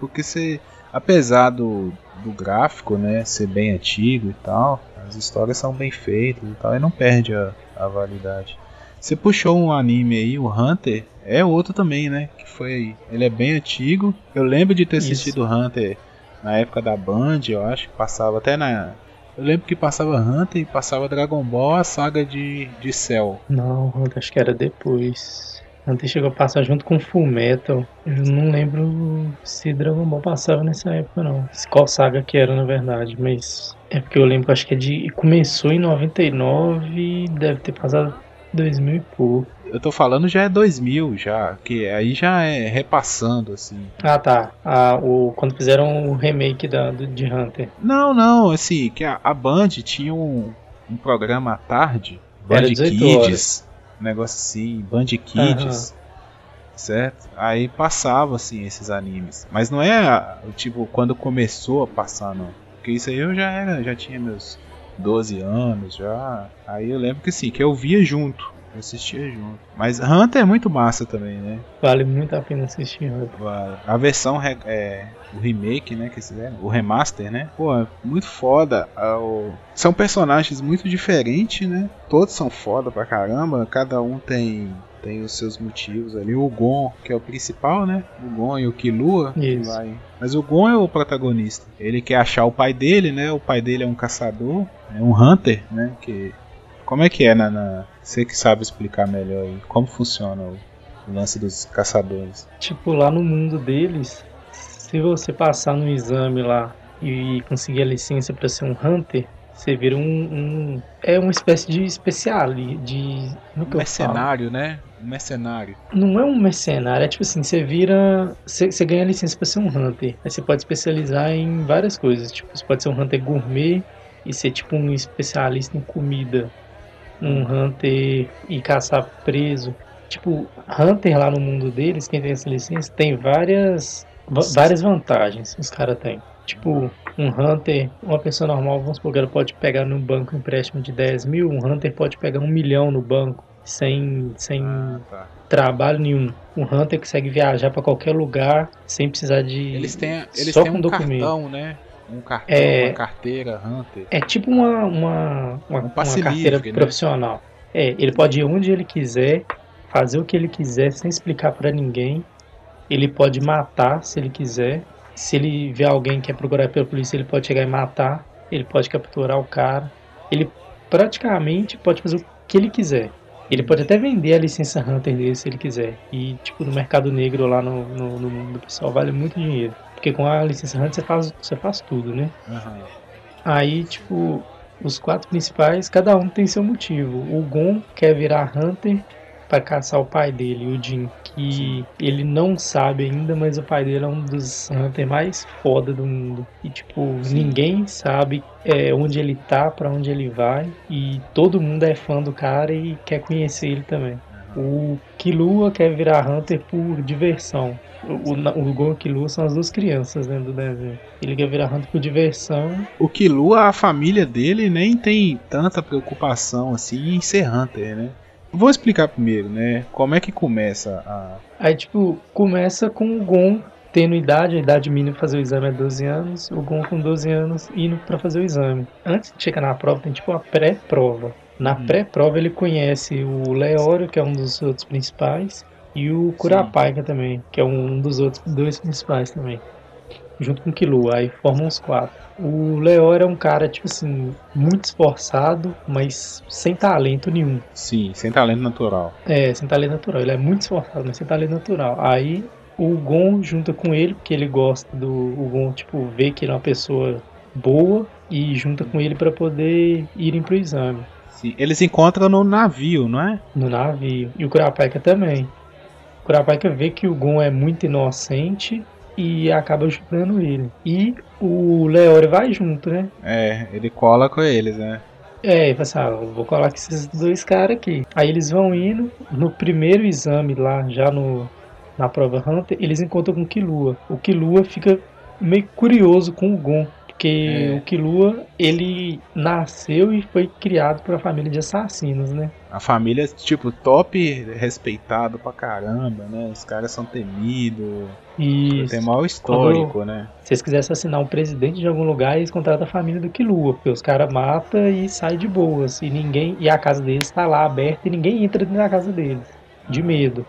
S1: Porque você, apesar do, do gráfico, né, ser bem antigo e tal, as histórias são bem feitas e tal, e não perde a, a validade. Você puxou um anime aí, o Hunter, é outro também, né? Que foi. Ele é bem antigo. Eu lembro de ter
S2: Isso.
S1: assistido Hunter na época da Band, eu acho que passava até na. Eu lembro que passava Hunter e passava Dragon Ball, a saga de, de Cell.
S2: Não, acho que era depois. Antes chegou a passar junto com Full Metal. Eu não lembro se Dragon Ball passava nessa época, não. Qual saga que era, na verdade, mas. É porque eu lembro, acho que é de. Começou em 99 e deve ter passado 2000 e pouco.
S1: Eu tô falando já é 2000 já, que aí já é repassando assim.
S2: Ah, tá. Ah, o, quando fizeram o remake da, do, de Hunter.
S1: Não, não, assim, que a, a Band tinha um, um programa à tarde, Band
S2: Era 18
S1: Kids, um negócio assim, Band Kids, certo? Aí passava assim esses animes, mas não é tipo quando começou a passar não, porque isso aí eu já era, já tinha meus 12 anos já. Aí eu lembro que sim, que eu via junto. Eu assistia junto. Mas Hunter é muito massa também, né?
S2: Vale muito a pena assistir Hunter.
S1: A- A versão, é, o remake, né, que fizeram, o remaster, né? Pô, é muito foda. São personagens muito diferentes, né? Todos são foda pra caramba, cada um tem tem os seus motivos ali. O Gon, que é o principal, né? O Gon e o Killua. que
S2: Isso.
S1: vai- Mas o Gon é o protagonista. Ele quer achar o pai dele, né? O pai dele é um caçador, é um hunter, né? Que como é que é na, na... você que sabe explicar melhor aí como funciona o, o lance dos caçadores?
S2: Tipo, lá no mundo deles, se você passar no exame lá e conseguir a licença pra ser um Hunter, você vira um. um- é uma espécie de especial. De. é
S1: mercenário, né? Um mercenário.
S2: Não é um mercenário, é tipo assim, você vira. Você, você ganha licença pra ser um Hunter. Aí você pode especializar em várias coisas. Tipo, você pode ser um Hunter gourmet e ser tipo um especialista em comida. Um Hunter e caçar preso. Tipo, Hunter lá no mundo deles, quem tem essa licença, tem várias, várias vantagens os caras têm. Tipo, um Hunter, uma pessoa normal, vamos supor que ela pode pegar no banco um empréstimo de 10 mil, um Hunter pode pegar um milhão no banco sem, sem
S1: Ah, tá.
S2: trabalho nenhum. Um Hunter consegue viajar pra qualquer lugar sem precisar de.
S1: Eles têm, eles
S2: só
S1: têm
S2: com
S1: um
S2: documento.
S1: cartão, né? Um cartão,
S2: É.
S1: uma carteira, Hunter.
S2: É tipo uma, uma, uma,
S1: Um
S2: uma carteira
S1: livre, né?
S2: profissional. É, ele pode ir onde ele quiser, fazer o que ele quiser sem explicar pra ninguém. Ele pode matar se ele quiser. Se ele vê alguém que é procurado pela polícia, ele pode chegar e matar. Ele pode capturar o cara. Ele praticamente pode fazer o que ele quiser. Ele pode até vender a licença Hunter dele se ele quiser. E, tipo, no mercado negro lá no, no, no mundo do pessoal vale muito dinheiro. Porque com a licença Hunter você faz, você faz tudo, né?
S1: Aham.
S2: Aí, tipo, os quatro principais, cada um tem seu motivo. O Gon quer virar Hunter pra caçar o pai dele, o Jin, que ele não sabe ainda, mas o pai dele é um dos Hunter mais foda do mundo. E, tipo, ninguém sabe é, onde ele tá, pra onde ele vai, e todo mundo é fã do cara e quer conhecer ele também. O Killua quer virar Hunter por diversão. O, o, o Gon e o Killua são as duas crianças dentro do desenho. Ele quer virar Hunter por diversão
S1: O Killua, a família dele nem tem tanta preocupação assim em ser Hunter, né? Vou explicar primeiro, né? Como é que começa a.
S2: Aí, tipo, começa com o Gon tendo idade, a idade mínima pra fazer o exame é 12 anos, o Gon com 12 anos indo pra fazer o exame. Antes de chegar na prova, tem tipo uma pré-prova. Na
S1: Hum.
S2: pré-prova ele conhece o Leório, que é um dos outros principais, e o Kurapika também, que é um dos outros dois principais também. Junto com o Killua, aí formam os quatro. O Leório é um cara, tipo assim, muito esforçado, mas sem talento nenhum.
S1: Sim, sem talento natural.
S2: É, sem talento natural. Ele é muito esforçado, mas sem talento natural. Aí o Gon junta com ele, porque ele gosta do. O Gon, tipo, vê que ele é uma pessoa boa e junta com ele pra poder irem pro exame.
S1: Sim, eles encontram no navio, não é?
S2: No navio. E o Kurapika também. O Kurapika vê que o Gon é muito inocente e acaba ajudando ele. E o Leório vai junto, né?
S1: É, ele cola com eles, né?
S2: É, ele fala assim, ah, vou colar com esses dois caras aqui. Aí eles vão indo, no primeiro exame lá, já no, na prova Hunter, eles encontram com o Killua. O Killua fica meio curioso com o Gon, porque
S1: É.
S2: o Killua, ele nasceu e foi criado por uma família de assassinos, né?
S1: A família, tipo, top respeitado pra caramba, né? Os caras são temidos.
S2: E
S1: Tem mau histórico, né?
S2: se eles quiserem assassinar um presidente de algum lugar, eles contratam a família do Killua, porque os caras matam e saem de boas. E ninguém. E a casa deles tá lá aberta e ninguém entra da casa deles. De medo.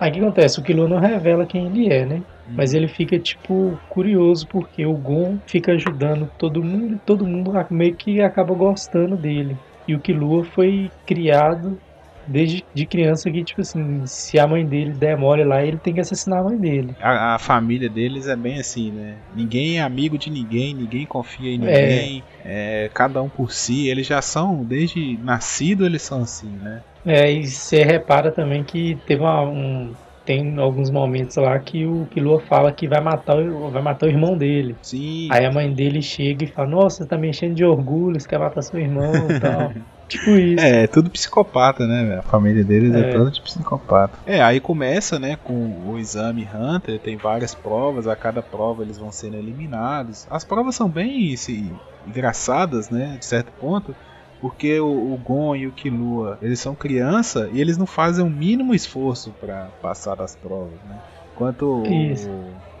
S2: Aí o que acontece? O Killua não revela quem ele é, né? Mas ele fica, tipo, curioso porque o Gon fica ajudando todo mundo e todo mundo meio que acaba gostando dele. E o Killua foi criado desde de criança que, tipo assim, se a mãe dele der mole lá, ele tem que assassinar a mãe dele.
S1: A, a família deles é bem assim, né? Ninguém é amigo de ninguém, ninguém confia em ninguém, é, cada um por si. Eles já são, desde nascido, eles são assim, né?
S2: É, e você repara também que teve uma- um. Tem alguns momentos lá que o Killua fala que vai matar, o- vai matar o irmão dele.
S1: Sim.
S2: Aí a mãe dele chega e fala, nossa, você tá me enchendo de orgulho, você quer matar seu irmão e tal. tipo isso.
S1: É, é tudo psicopata, né? A família deles é,
S2: É.
S1: toda de psicopata. É, aí começa, né, com o exame Hunter, tem várias provas, a cada prova eles vão sendo eliminados. As provas são bem assim, engraçadas, né, de certo ponto, porque o, o Gon e o Killua, eles são criança e eles não fazem o mínimo esforço pra passar das provas, né? Enquanto
S2: Isso.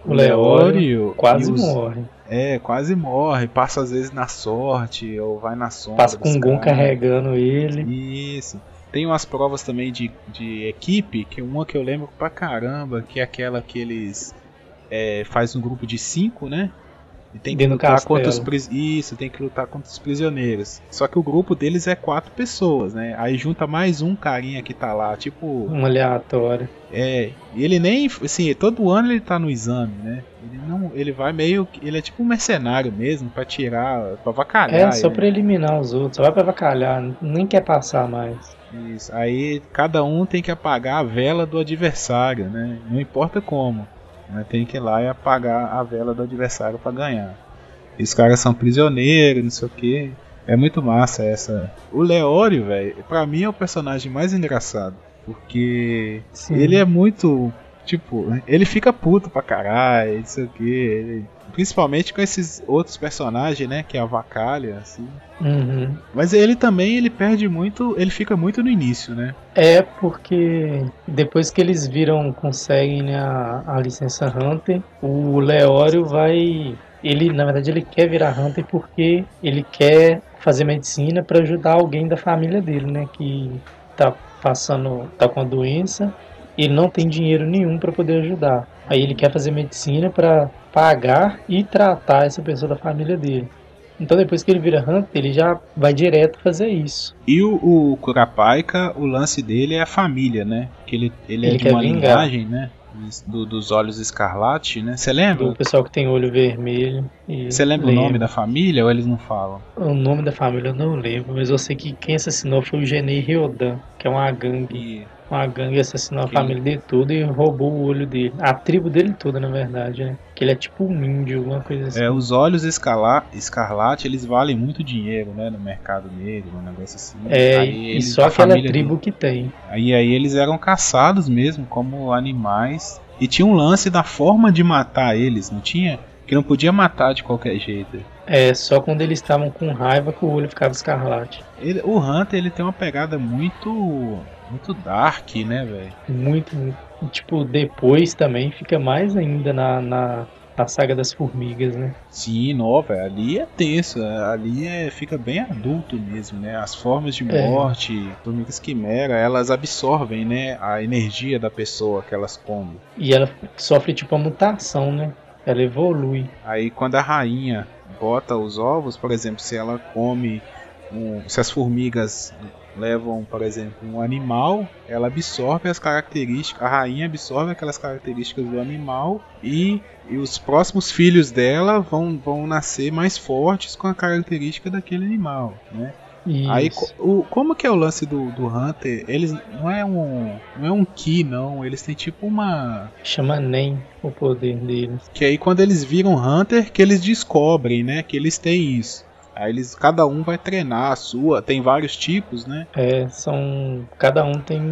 S1: o,
S2: O Leório Quase
S1: os-
S2: morre.
S1: É, quase morre, passa às vezes na sorte ou vai na sombra.
S2: Passa com o Gon carregando ele.
S1: Isso. Tem umas provas também de, de equipe, que uma que eu lembro pra caramba, que é aquela que eles é, faz um grupo de cinco, né? E tem que lutar
S2: castelo.
S1: contra os pris... Isso, tem que lutar contra os prisioneiros. Só que o grupo deles é quatro pessoas, né? Aí junta mais um carinha que tá lá, tipo.
S2: Um aleatório.
S1: É. E ele nem. Assim, todo ano ele tá no exame, né? Ele não. Ele vai meio. Ele é tipo um mercenário mesmo, pra tirar. pra vacalhar.
S2: É, só
S1: ele.
S2: pra eliminar os outros. Só vai pra vacalhar. Nem quer passar mais.
S1: Isso. Aí cada um tem que apagar a vela do adversário, né? Não importa como. Né? Tem que ir lá e apagar a vela do adversário pra ganhar. E os caras são prisioneiros, não sei o que. É muito massa essa. O Leório, velho, pra mim é o personagem mais engraçado. Porque
S2: Sim.
S1: ele é muito. Tipo, ele fica puto pra caralho, não sei o que. Principalmente com esses outros personagens, né? Que é a Vacalha, assim.
S2: Uhum.
S1: Mas ele também, ele perde muito, ele fica muito no início, né?
S2: É porque depois que eles viram, conseguem né, a, a licença Hunter, o Leório vai. Ele, na verdade, ele quer virar Hunter porque ele quer fazer medicina para ajudar alguém da família dele, né? Que tá passando, tá com a doença ele não tem dinheiro nenhum para poder ajudar. Aí ele quer fazer medicina para pagar e tratar essa pessoa da família dele. Então depois que ele vira Hunter, ele já vai direto fazer isso.
S1: E o, o Curapaika, o lance dele é a família, né? Que ele, ele, é
S2: Ele
S1: de
S2: quer
S1: uma
S2: vingar.
S1: linhagem, né? Do- dos olhos escarlate, né? Você lembra?
S2: Do pessoal que tem olho vermelho.
S1: Você lembra o nome da família ou eles não falam?
S2: O nome da família eu não lembro, mas eu sei que quem assassinou foi o Genei Ryodan, que é uma gangue.
S1: E
S2: Uma gangue assassinou a
S1: Que-
S2: família dele toda e roubou o olho dele. A tribo dele toda, na verdade, né? Que ele é tipo um índio, alguma coisa assim.
S1: é, os olhos escala- escarlate, eles valem muito dinheiro, né? No mercado negro, um negócio assim.
S2: É,
S1: Aí
S2: e só aquela tribo que tem.
S1: Aí, aí eles eram caçados mesmo, como animais. E tinha um lance da forma de matar eles, não tinha? Que não podia matar de qualquer jeito.
S2: É, só quando eles estavam com raiva que o olho ficava escarlate.
S1: Ele- o Hunter ele tem uma pegada muito muito dark, né, velho?
S2: Muito, muito. E, tipo, depois também fica mais ainda na, na, na saga das formigas, né?
S1: Sim, não, velho. Ali é tenso, ali é, fica bem adulto mesmo, né? As formas de
S2: É.
S1: morte, formigas quimera, elas absorvem, né, a energia da pessoa que elas comem.
S2: E ela sofre tipo uma mutação, né? Ela evolui.
S1: Aí quando a rainha bota os ovos, por exemplo, se ela come, um- se as formigas levam, por exemplo, um animal, ela absorve as características, a rainha absorve aquelas características do animal e, e os próximos filhos dela vão, vão nascer mais fortes com a característica daquele animal, né?
S2: E
S1: Aí o, como que é o lance do, do Hunter? Eles não é um não é um ki não, eles têm tipo uma
S2: chama Nem o poder deles.
S1: que aí quando eles viram Hunter, que eles descobrem, né, que eles têm isso. Aí eles, cada um vai treinar a sua, tem vários tipos, né?
S2: É, são. Cada um tem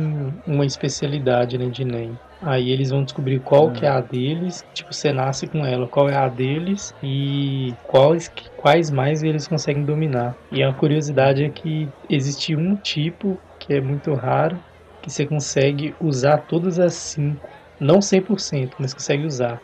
S2: uma especialidade, né, de Nem. Aí eles vão descobrir qual que é a deles, tipo, você nasce com ela, qual é a deles e quais, quais mais eles conseguem dominar. E a curiosidade é que existe um tipo que é muito raro, que você consegue usar todas as cinco. Não 100%, mas consegue usar.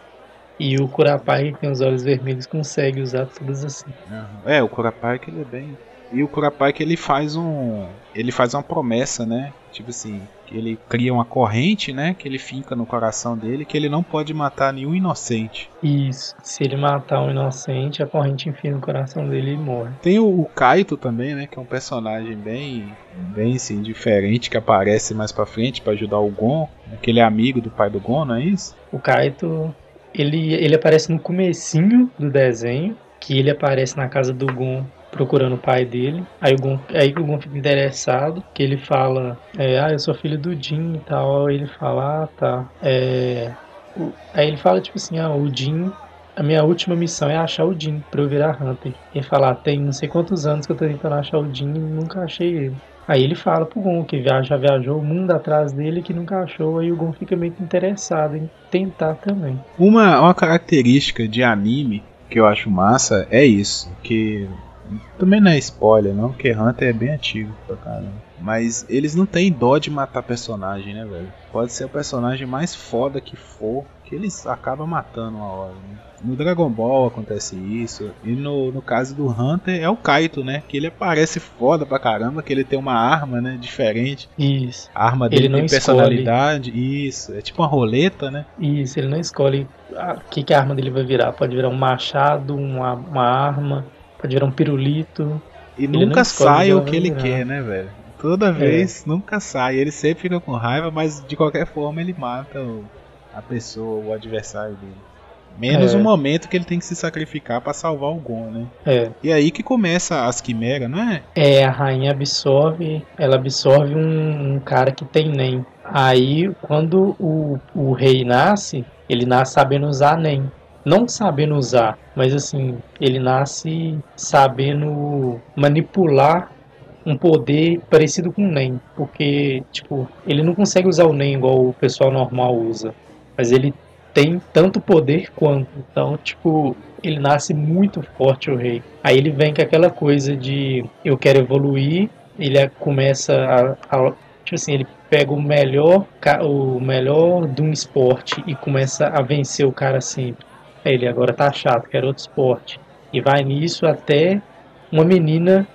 S2: E o Kurapai, que tem os olhos vermelhos, consegue usar todas as cinco.
S1: É, o Kurapai que ele é bem e o Kurapai que ele faz um. Ele faz uma promessa, né? Tipo assim, que ele cria uma corrente, né? Que ele finca no coração dele, que ele não pode matar nenhum inocente.
S2: Isso. Se ele matar um inocente, a corrente enfia no coração dele e morre.
S1: Tem o, o Kaito também, né? Que é um personagem bem, bem assim, diferente, que aparece mais pra frente para ajudar o Gon. Aquele amigo do pai do Gon, não é isso?
S2: O Kaito, ele, ele aparece no comecinho do desenho, que ele aparece na casa do Gon procurando o pai dele. Aí o Gon, aí o Gon fica interessado, que ele fala, é, ah, eu sou filho do Jin e tal. Aí ele fala, ah, tá. É... Aí ele fala, tipo assim, ah, o Jin a minha última missão é achar o Jin pra eu virar Hunter. E falar, tem não sei quantos anos que eu tô tentando achar o Jin e nunca achei ele. Aí ele fala pro Gon que já viajou o mundo atrás dele que nunca achou, aí o Gon fica meio que interessado em tentar também.
S1: Uma, uma característica de anime que eu acho massa é isso, que também não é spoiler, não, porque Hunter é bem antigo pra caramba. Mas eles não têm dó de matar personagem, né, velho? Pode ser o personagem mais foda que for, que eles acabam matando uma hora, né? No Dragon Ball acontece isso. E no, no caso do Hunter é o Kaito, né? Que ele aparece foda pra caramba, que ele tem uma arma, né? Diferente.
S2: Isso.
S1: A arma dele tem personalidade. Isso. É tipo uma roleta, né?
S2: Isso, ele não escolhe o que, que a arma dele vai virar. Pode virar um machado, uma, uma arma Pode virar um pirulito.
S1: E ele nunca sai o que ele virar. quer, né, velho? Toda é. vez, é. nunca sai. Ele sempre fica com raiva, mas de qualquer forma ele mata o, a pessoa, o adversário dele. Menos é. o momento que ele tem que se sacrificar para salvar o Gon, né?
S2: É.
S1: E aí que começa as quimeras, não é?
S2: É, a rainha absorve, ela absorve um, um cara que tem NEM. Aí, quando o, o rei nasce, ele nasce sabendo usar NEM não sabendo usar, mas assim, ele nasce sabendo manipular um poder parecido com o NEM, porque, tipo, ele não consegue usar o NEM igual o pessoal normal usa, mas ele tem tanto poder quanto, então, tipo, ele nasce muito forte o rei. Aí ele vem com aquela coisa de eu quero evoluir, ele começa a, a tipo assim, ele pega o melhor, o melhor de um esporte e começa a vencer o cara sempre ele agora tá chato, quer outro esporte. E vai nisso até uma menina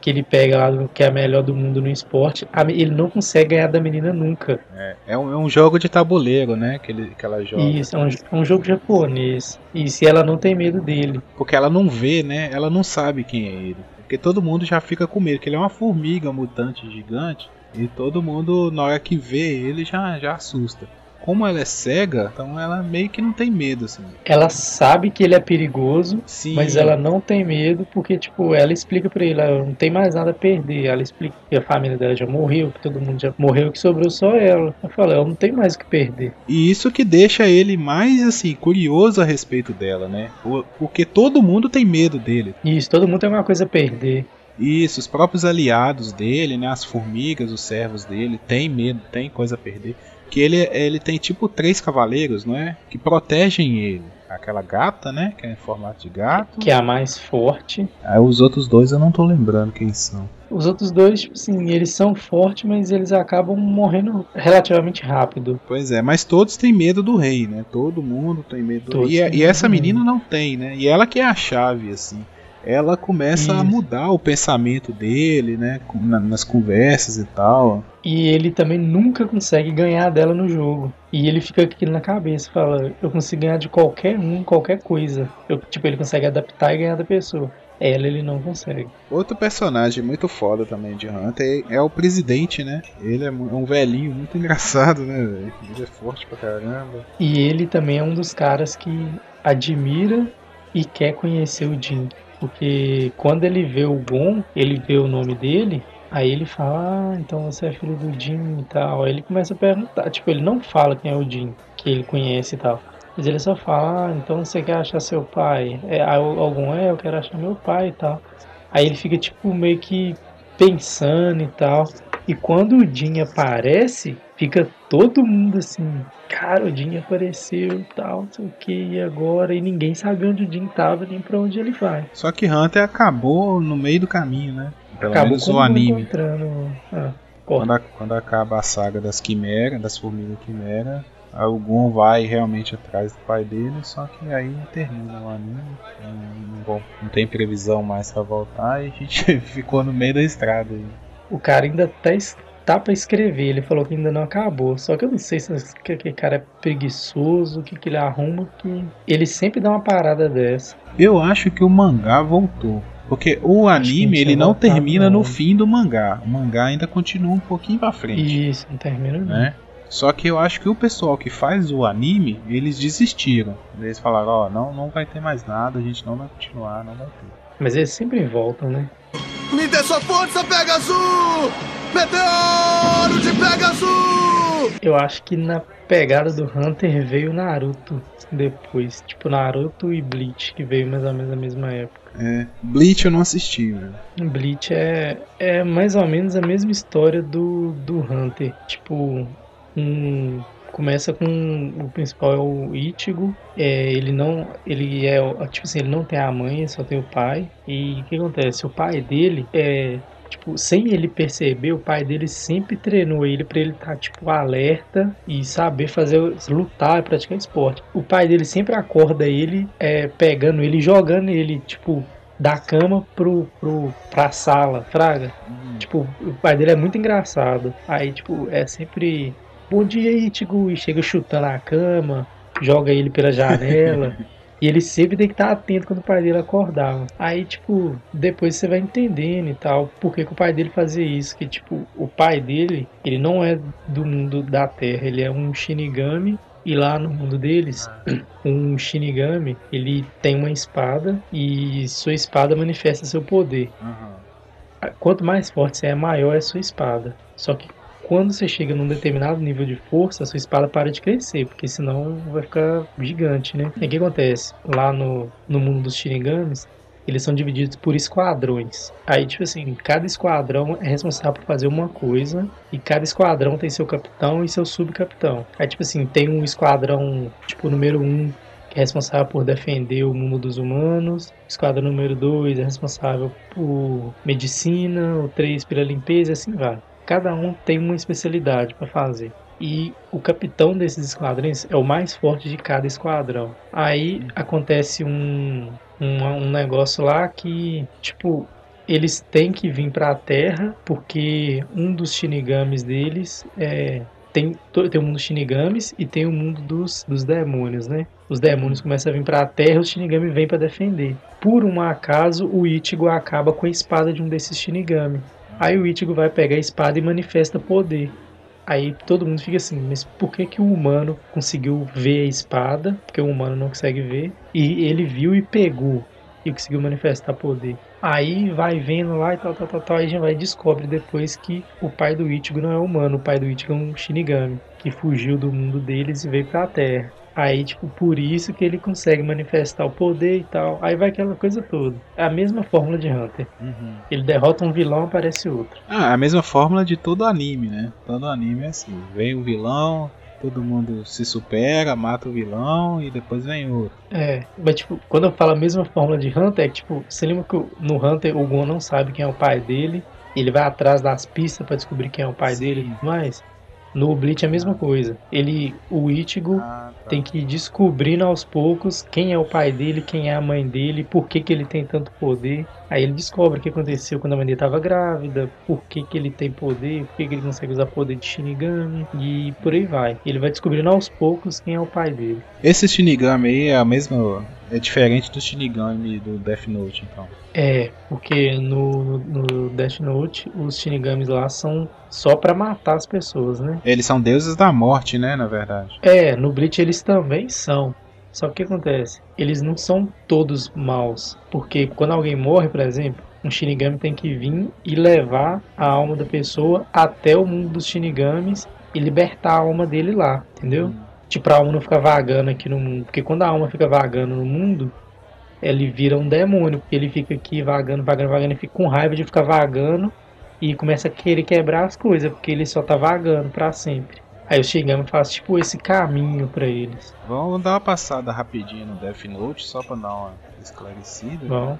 S2: que ele pega lá, que é a melhor do mundo no esporte, ele não consegue ganhar da menina nunca.
S1: É, é, um, é um jogo de tabuleiro, né? Que, ele, que ela joga.
S2: Isso, é um, é um jogo japonês. E se ela não tem medo dele.
S1: Porque ela não vê, né? Ela não sabe quem é ele. Porque todo mundo já fica com medo, que ele é uma formiga mutante gigante. E todo mundo, na hora que vê ele, já, já assusta como ela é cega, então ela meio que não tem medo, assim.
S2: Ela sabe que ele é perigoso, Sim. mas ela não tem medo porque, tipo, ela explica pra ele, ela não tem mais nada a perder. Ela explica que a família dela já morreu, que todo mundo já morreu, que sobrou só ela. Eu falo, ela não tem mais o que perder.
S1: E isso que deixa ele mais, assim, curioso a respeito dela, né? Porque todo mundo tem medo dele.
S2: Isso, todo mundo tem alguma coisa a perder.
S1: Isso, os próprios aliados dele, né, as formigas, os servos dele, tem medo, tem coisa a perder que ele, ele tem tipo três cavaleiros, não é? Que protegem ele. Aquela gata, né? Que é em formato de gato.
S2: Que é a mais forte.
S1: Aí os outros dois eu não tô lembrando quem são.
S2: Os outros dois, tipo assim, eles são fortes, mas eles acabam morrendo relativamente rápido.
S1: Pois é, mas todos têm medo do rei, né? Todo mundo tem medo do rei. E, e essa menina não tem, né? E ela que é a chave, assim ela começa Isso. a mudar o pensamento dele, né? nas conversas e tal.
S2: E ele também nunca consegue ganhar dela no jogo. E ele fica aqui na cabeça, fala, eu consigo ganhar de qualquer um, qualquer coisa. Eu, tipo, ele consegue adaptar e ganhar da pessoa. Ela ele não consegue.
S1: Outro personagem muito foda também de Hunter é, é o presidente, né? Ele é, é um velhinho muito engraçado, né? Ele é forte pra caramba.
S2: E ele também é um dos caras que admira e quer conhecer o Jin. Porque quando ele vê o Gon, ele vê o nome dele, aí ele fala, ah, então você é filho do Jin e tal. Aí ele começa a perguntar, tipo, ele não fala quem é o Jin, que ele conhece e tal. Mas ele só fala, ah, então você quer achar seu pai? É, algum é, eu quero achar meu pai e tal. Aí ele fica, tipo, meio que pensando e tal. E quando o Jin aparece, fica todo mundo assim, cara, o Jin apareceu tal, não sei o que, e agora? E ninguém sabe onde o Jin tava nem pra onde ele vai.
S1: Só que Hunter acabou no meio do caminho, né? Pelo
S2: Acabou
S1: menos o anime.
S2: encontrando. Ah,
S1: Quando, a- quando acaba a saga das quimeras, das formigas quimera, algum vai realmente atrás do pai dele, só que aí termina o anime. Não, não não tem previsão mais pra voltar e a gente ficou no meio da estrada aí.
S2: O cara ainda tá, tá pra escrever, ele falou que ainda não acabou. Só que eu não sei se que aquele cara é preguiçoso, o que, que ele arruma, que ele sempre dá uma parada dessa.
S1: Eu acho que o mangá voltou. Porque o anime
S2: não
S1: ele não termina no
S2: não.
S1: fim do mangá. O mangá ainda continua um pouquinho pra frente.
S2: Isso, não termina não.
S1: né? Só que eu acho que o pessoal que faz o anime, eles desistiram. Eles falaram, ó, não, não vai ter mais nada, a gente não vai continuar, não vai ter.
S2: Mas eles sempre voltam, né?
S4: Me dê sua força, Pegasus! Meteoro de Pegasus!
S2: Eu acho que na pegada do Hunter veio Naruto depois. Tipo, Naruto e Bleach, que veio mais ou menos na mesma época.
S1: É, Bleach eu não assisti, velho.
S2: Bleach é, é mais ou menos a mesma história do, do Hunter. Tipo, um, começa com o principal é o Ichigo. É, ele não. Ele é. Tipo assim, ele não tem a mãe, só tem o pai. E o que acontece? O pai dele é. Tipo, sem ele perceber, o pai dele sempre treinou ele pra ele estar, tipo, alerta e saber fazer, lutar e praticar esporte. O pai dele sempre acorda ele, é, pegando ele e jogando ele, tipo, da cama pro, pro, pra sala, fraga. Tipo, o pai dele é muito engraçado. Aí, tipo, é sempre. Bom dia, Itigo, e chega chutando a cama, joga ele pela janela. e ele sempre tem que estar atento quando o pai dele acordava. Aí, tipo, depois você vai entendendo e tal, por que, que o pai dele fazia isso. Que, tipo, o pai dele, ele não é do mundo da Terra, ele é um Shinigami. E lá no mundo deles, um Shinigami, ele tem uma espada e sua espada manifesta seu poder quanto mais forte você é, maior é a sua espada. Só que quando você chega num determinado nível de força, a sua espada para de crescer, porque senão vai ficar gigante, né? E o que acontece? Lá no, no mundo dos Shinigamis, eles são divididos por esquadrões. Aí, tipo assim, cada esquadrão é responsável por fazer uma coisa, e cada esquadrão tem seu capitão e seu subcapitão. Aí, tipo assim, tem um esquadrão, tipo, número um, que é responsável por defender o mundo dos humanos. O esquadrão número 2 é responsável por medicina, o 3 pela limpeza e assim vai. Cada um tem uma especialidade para fazer. E o capitão desses esquadrões é o mais forte de cada esquadrão. Aí acontece um, um, um negócio lá que, tipo, eles têm que vir para a Terra porque um dos shinigamis deles é, tem, tem o mundo dos shinigamis e tem o mundo dos, dos demônios, né? Os demônios começam a vir para a Terra e os shinigami vêm para defender. Por um acaso, o Ichigo acaba com a espada de um desses shinigami. Aí o Ichigo vai pegar a espada e manifesta poder. Aí todo mundo fica assim, mas por que, que o humano conseguiu ver a espada? Porque o humano não consegue ver. E ele viu e pegou. E conseguiu manifestar poder. Aí vai vendo lá e tal, tal, tal, tal. Aí a gente vai e descobre depois que o pai do Ichigo não é humano. O pai do Ichigo é um Shinigami. Que fugiu do mundo deles e veio pra Terra. Aí, tipo, por isso que ele consegue manifestar o poder e tal. Aí vai aquela coisa toda. É a mesma fórmula de Hunter. Ele derrota um vilão, aparece outro.
S1: Ah, a mesma fórmula de todo anime, né? Todo anime é assim. Vem o vilão, todo mundo se supera, mata o vilão e depois vem outro.
S2: É, mas tipo, quando eu falo a mesma fórmula de Hunter, é que tipo, você lembra que no Hunter o Gon não sabe quem é o pai dele, ele vai atrás das pistas pra descobrir quem é o pai
S1: Sim.
S2: dele e tudo mais? No Bleach é a mesma coisa. Ele, o Ichigo
S1: Ah, tá.
S2: tem que ir descobrindo aos poucos quem é o pai dele, quem é a mãe dele, por que, que ele tem tanto poder. Aí ele descobre o que aconteceu quando a mãe dele estava grávida, por que, que ele tem poder, por que, que ele consegue usar poder de Shinigami, e por aí vai. Ele vai descobrindo aos poucos quem é o pai dele.
S1: Esse Shinigami aí é a mesma. É diferente do Shinigami do Death Note, então.
S2: É, porque no, no Death Note os Shinigamis lá são só pra matar as pessoas, né?
S1: Eles são deuses da morte, né? Na verdade.
S2: É, no Bleach eles também são. Só que o que acontece? Eles não são todos maus. Porque quando alguém morre, por exemplo, um Shinigami tem que vir e levar a alma da pessoa até o mundo dos Shinigamis e libertar a alma dele lá, entendeu? Tipo, a alma não ficar vagando aqui no mundo. Porque quando a alma fica vagando no mundo, ele vira um demônio. Porque ele fica aqui vagando, vagando, vagando, e fica com raiva de ficar vagando e começa a querer quebrar as coisas, porque ele só tá vagando para sempre. Aí o Shinigami faz tipo esse caminho para eles.
S1: Vamos dar uma passada rapidinho no Death Note, só pra dar uma esclarecida.
S2: Bom.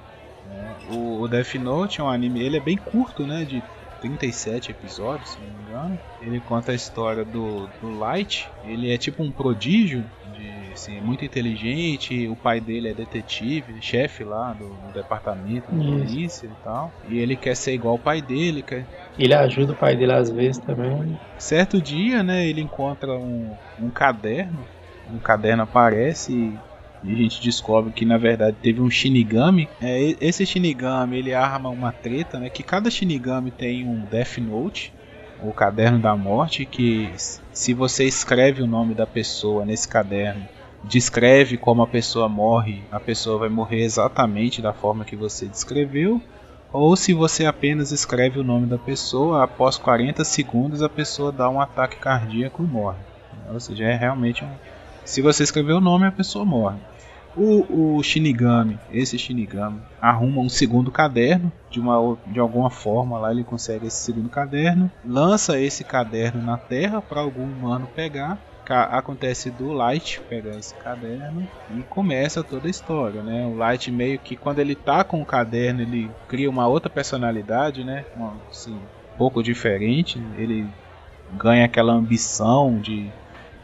S1: Né? O, o Death Note é um anime, ele é bem curto, né? De 37 episódios, se não me engano. Ele conta a história do, do Light. Ele é tipo um prodígio, de, assim, muito inteligente. O pai dele é detetive, chefe lá do, do departamento de polícia e tal. E ele quer ser igual ao pai dele. Quer...
S2: Ele ajuda o pai dele às vezes também.
S1: Certo dia, né? Ele encontra um, um caderno. Um caderno aparece e a gente descobre que na verdade teve um Shinigami. É, esse Shinigami ele arma uma treta, né? Que cada Shinigami tem um Death Note, o caderno da morte, que se você escreve o nome da pessoa nesse caderno, descreve como a pessoa morre, a pessoa vai morrer exatamente da forma que você descreveu. Ou se você apenas escreve o nome da pessoa, após 40 segundos a pessoa dá um ataque cardíaco e morre. Ou seja, é realmente um se você escrever o nome, a pessoa morre. O, o Shinigami, esse Shinigami, arruma um segundo caderno, de, uma, de alguma forma lá ele consegue esse segundo caderno, lança esse caderno na Terra para algum humano pegar. Acontece do Light pegar esse caderno e começa toda a história, né? O Light meio que quando ele tá com o caderno ele cria uma outra personalidade, né? Assim, um pouco diferente. Ele ganha aquela ambição de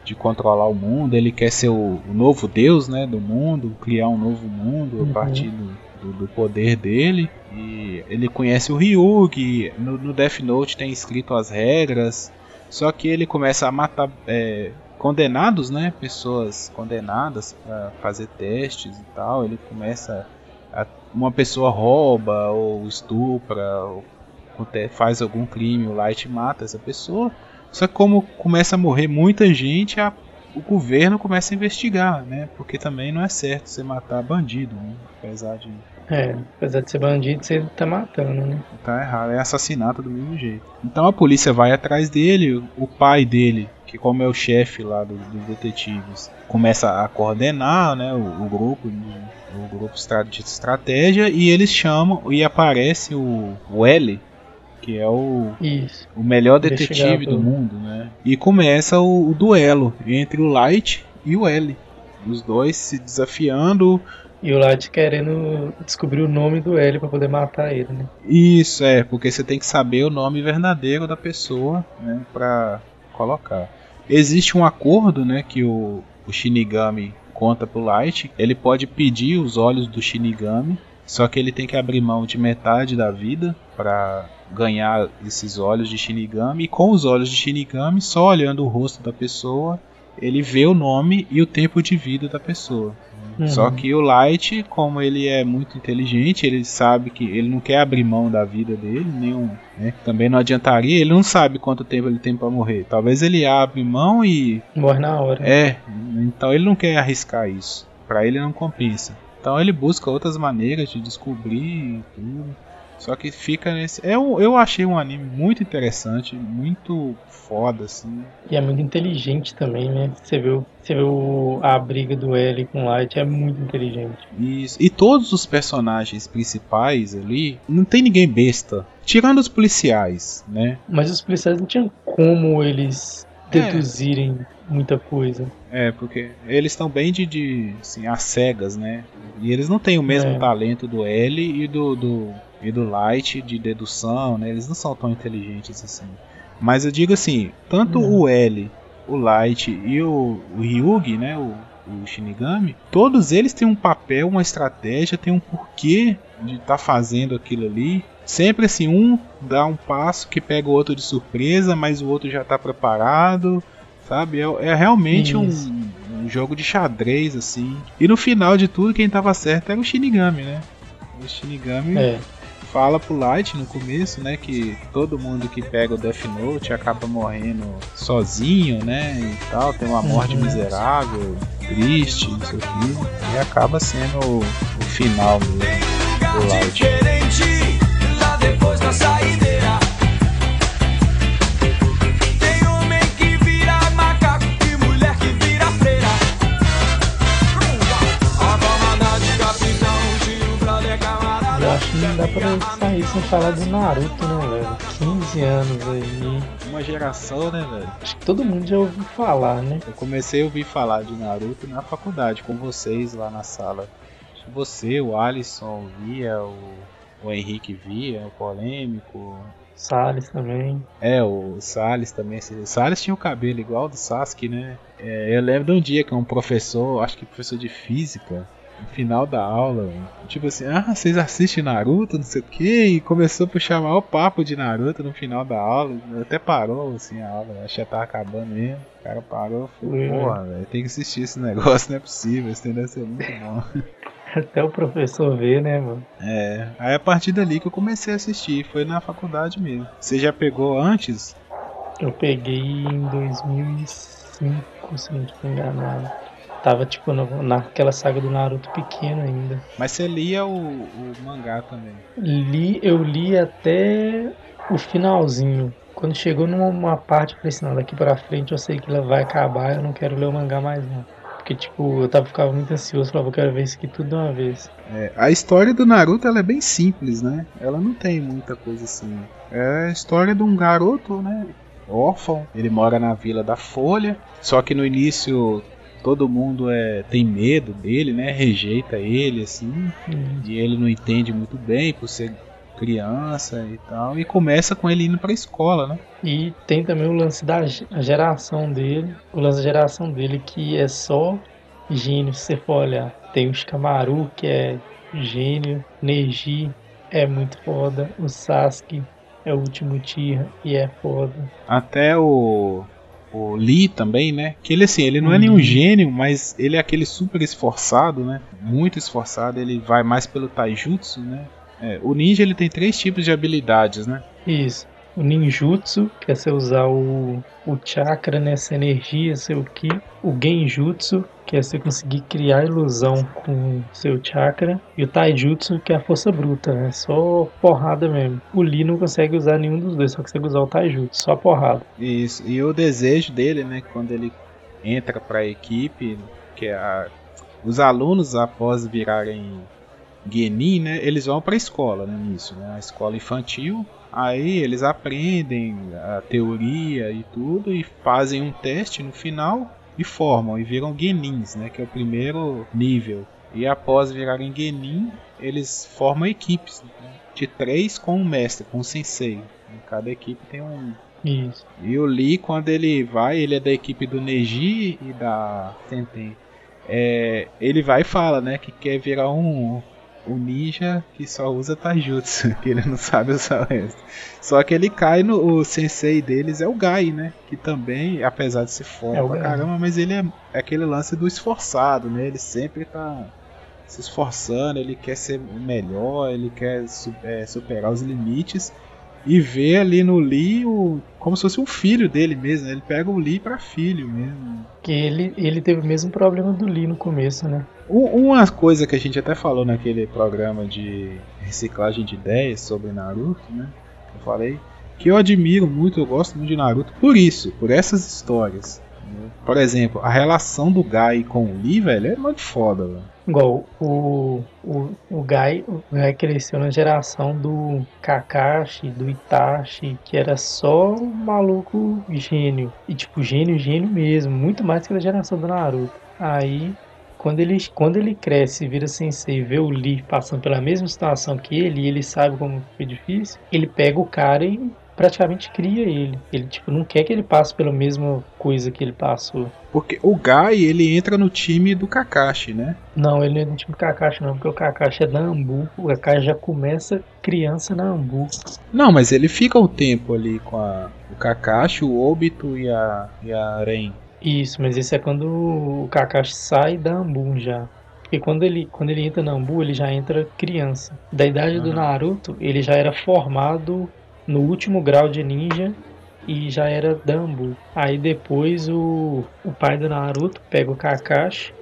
S1: de controlar o mundo, ele quer ser o, o, novo deus né, do mundo, criar um novo mundo uhum. a partir do, do, do, poder dele. E ele conhece o Ryugi, no, no, Death Note tem escrito as regras, só que ele começa a matar é, condenados, né, pessoas condenadas para fazer testes e tal. Ele começa a, uma pessoa rouba ou estupra ou faz algum crime, o Light mata essa pessoa. Só que como começa a morrer muita gente, a, o governo começa a investigar, né? Porque também não é certo você matar bandido, né? Apesar de.
S2: É, apesar de ser bandido, você tá matando, né?
S1: Tá errado, é assassinato do mesmo jeito. Então a polícia vai atrás dele, o pai dele, que como é o chefe lá dos do detetives, começa a coordenar, né, o, o grupo, o grupo de estratégia e eles chamam e aparece o, o L, que é o,
S2: Isso.
S1: o melhor detetive do mundo, né? E começa o, o, duelo entre o Light e o L. Os dois se desafiando.
S2: E o Light querendo descobrir o nome do L para poder matar ele, né?
S1: Isso, é, porque você tem que saber o nome verdadeiro da pessoa, né, pra colocar. Existe um acordo, né, que o, o Shinigami conta pro Light. Ele pode pedir os olhos do Shinigami, só que ele tem que abrir mão de metade da vida para ganhar esses olhos de Shinigami. E com os olhos de Shinigami, só olhando o rosto da pessoa, ele vê o nome e o tempo de vida da pessoa. Uhum. Só que o Light, como ele é muito inteligente, ele sabe que ele não quer abrir mão da vida dele, nenhum, né? também não adiantaria, ele não sabe quanto tempo ele tem para morrer. Talvez ele abra mão e
S2: morre na hora.
S1: É, então ele não quer arriscar isso. Para ele não compensa. Então ele busca outras maneiras de descobrir tudo. Só que fica nesse. Eu, eu achei um anime muito interessante, muito foda, assim.
S2: E é muito inteligente também, né? Você viu, você viu a briga do L com o Light, é muito inteligente.
S1: Isso. E todos os personagens principais ali, não tem ninguém besta. Tirando os policiais, né?
S2: Mas os policiais não tinham como eles é. deduzirem é. muita coisa.
S1: É, porque eles estão bem de, de assim, às cegas, né? E eles não têm o mesmo é. talento do L e do, do, e do Light de dedução, né? Eles não são tão inteligentes assim. Mas eu digo assim, tanto uhum. o L, o Light e o, o Ryugi, né? O, o Shinigami, todos eles têm um papel, uma estratégia, tem um porquê de estar tá fazendo aquilo ali. Sempre assim, um dá um passo que pega o outro de surpresa, mas o outro já está preparado, sabe? É, é realmente um, um, jogo de xadrez assim. E no final de tudo, quem estava certo era o Shinigami, né? O Shinigami é fala pro Light no começo, né, que todo mundo que pega o Death Note acaba morrendo sozinho, né, e tal, tem uma morte uhum. miserável, triste, não sei o que, e acaba sendo o, o final mesmo do Light.
S2: acho que não dá pra sair sem falar do Naruto, né, velho? 15 anos aí.
S1: Uma geração, né, velho?
S2: Acho que todo mundo já ouviu falar, né?
S1: Eu comecei a ouvir falar de Naruto na faculdade, com vocês lá na sala. Você, o Alisson via, o, o Henrique via, o Polêmico,
S2: Salles também.
S1: É, o Salles também. O Salles tinha o cabelo igual do Sasuke, né? É, eu lembro de um dia que um professor, acho que professor de física, no final da aula, tipo assim, ah, vocês assistem Naruto, não sei o que, e começou a puxar o papo de Naruto no final da aula, até parou assim a aula, acho que já tava acabando mesmo. O cara parou e falou, porra, velho, tem que assistir esse negócio, não é possível, isso deve ser muito bom.
S2: Até o professor ver, né, mano?
S1: É, aí a partir dali que eu comecei a assistir, foi na faculdade mesmo. Você já pegou antes?
S2: Eu peguei em 2005, se não estiver enganado. Tava tipo no, naquela saga do Naruto pequeno ainda.
S1: Mas você lia o, o mangá também?
S2: Li, eu li até o finalzinho. Quando chegou numa parte, eu falei assim, não, daqui pra frente eu sei que ela vai acabar, eu não quero ler o mangá mais não. Porque, tipo, eu tava, ficava muito ansioso, falava, eu quero ver isso aqui tudo de uma vez.
S1: É, a história do Naruto ela é bem simples, né? Ela não tem muita coisa assim. É a história de um garoto, né? Órfão. Ele mora na Vila da Folha. Só que no início todo mundo é, tem medo dele, né? Rejeita ele, assim. Hum. E ele não entende muito bem por ser criança e tal, e começa com ele indo para a escola, né?
S2: E tem também o lance da geração dele, o lance da geração dele que é só gênio, se você for olhar. Tem o Shikamaru, que é gênio, Neji é muito foda, o Sasuke é o último Tira e é foda.
S1: Até o o Lee também, né? Que ele assim, ele não é nenhum uhum. gênio, mas ele é aquele super esforçado, né? Muito esforçado, ele vai mais pelo taijutsu, né? É, o ninja ele tem três tipos de habilidades, né?
S2: Isso. O ninjutsu, que é você usar o, o chakra, né, essa energia, seu ki. O genjutsu, que é você conseguir criar ilusão com seu chakra. E o taijutsu, que é a força bruta, né? Só porrada mesmo. O Lee não consegue usar nenhum dos dois, só consegue usar o taijutsu, só porrada.
S1: Isso. E o desejo dele, né, quando ele entra para a equipe, que é a... os alunos após virarem Genin, né, eles vão para a escola, né, nisso, né, a escola infantil. Aí eles aprendem a teoria e tudo e fazem um teste no final e formam e viram Genins, né, que é o primeiro nível. E após virarem Genin, eles formam equipes né, de três com um mestre, com um sensei. Cada equipe tem um,
S2: isso.
S1: E o Lee, quando ele vai, ele é da equipe do Neji e da Tenten. É, ele vai e fala, né, que quer virar um, o ninja que só usa taijutsu, que ele não sabe usar o resto. Só que ele cai no. O sensei deles é o Gai, né? Que também, apesar de ser foda é pra caramba, mas ele é, é, aquele lance do esforçado, né? Ele sempre tá se esforçando, ele quer ser melhor, ele quer é, superar os limites e vê ali no Lee o, como se fosse um filho dele mesmo. Né? Ele pega o Lee para filho mesmo.
S2: Que ele, ele teve o mesmo problema do Lee no começo, né?
S1: Uma coisa que a gente até falou naquele programa de reciclagem de ideias sobre Naruto, né? Eu falei que eu admiro muito, eu gosto muito de Naruto por isso, por essas histórias. Por exemplo, a relação do Gai com o Lee, velho, é muito foda, velho.
S2: Igual o, o, o Gai, cresceu na geração do Kakashi, do Itachi, que era só um maluco gênio. E tipo, gênio, gênio mesmo. Muito mais que a geração do Naruto. Aí, quando ele, quando ele cresce, vira sensei e vê o Lee passando pela mesma situação que ele, e ele sabe como foi difícil, ele pega o cara e praticamente cria ele. Ele tipo não quer que ele passe pela mesma coisa que ele passou.
S1: Porque o Gai, ele entra no time do Kakashi, né?
S2: Não, ele não é no time do Kakashi não, porque o Kakashi é da Ambu. O Kakashi já começa criança na Ambu.
S1: Não, mas ele fica o tempo ali com a, o Kakashi, o Obito e a, e a Ren.
S2: Isso, mas esse é quando o Kakashi sai da Ambu já. Porque quando ele, quando ele entra na Ambu, ele já entra criança. Da idade uhum. do Naruto, ele já era formado no último grau de ninja e já era Dambu. Aí depois o, o pai do Naruto pega o Kakashi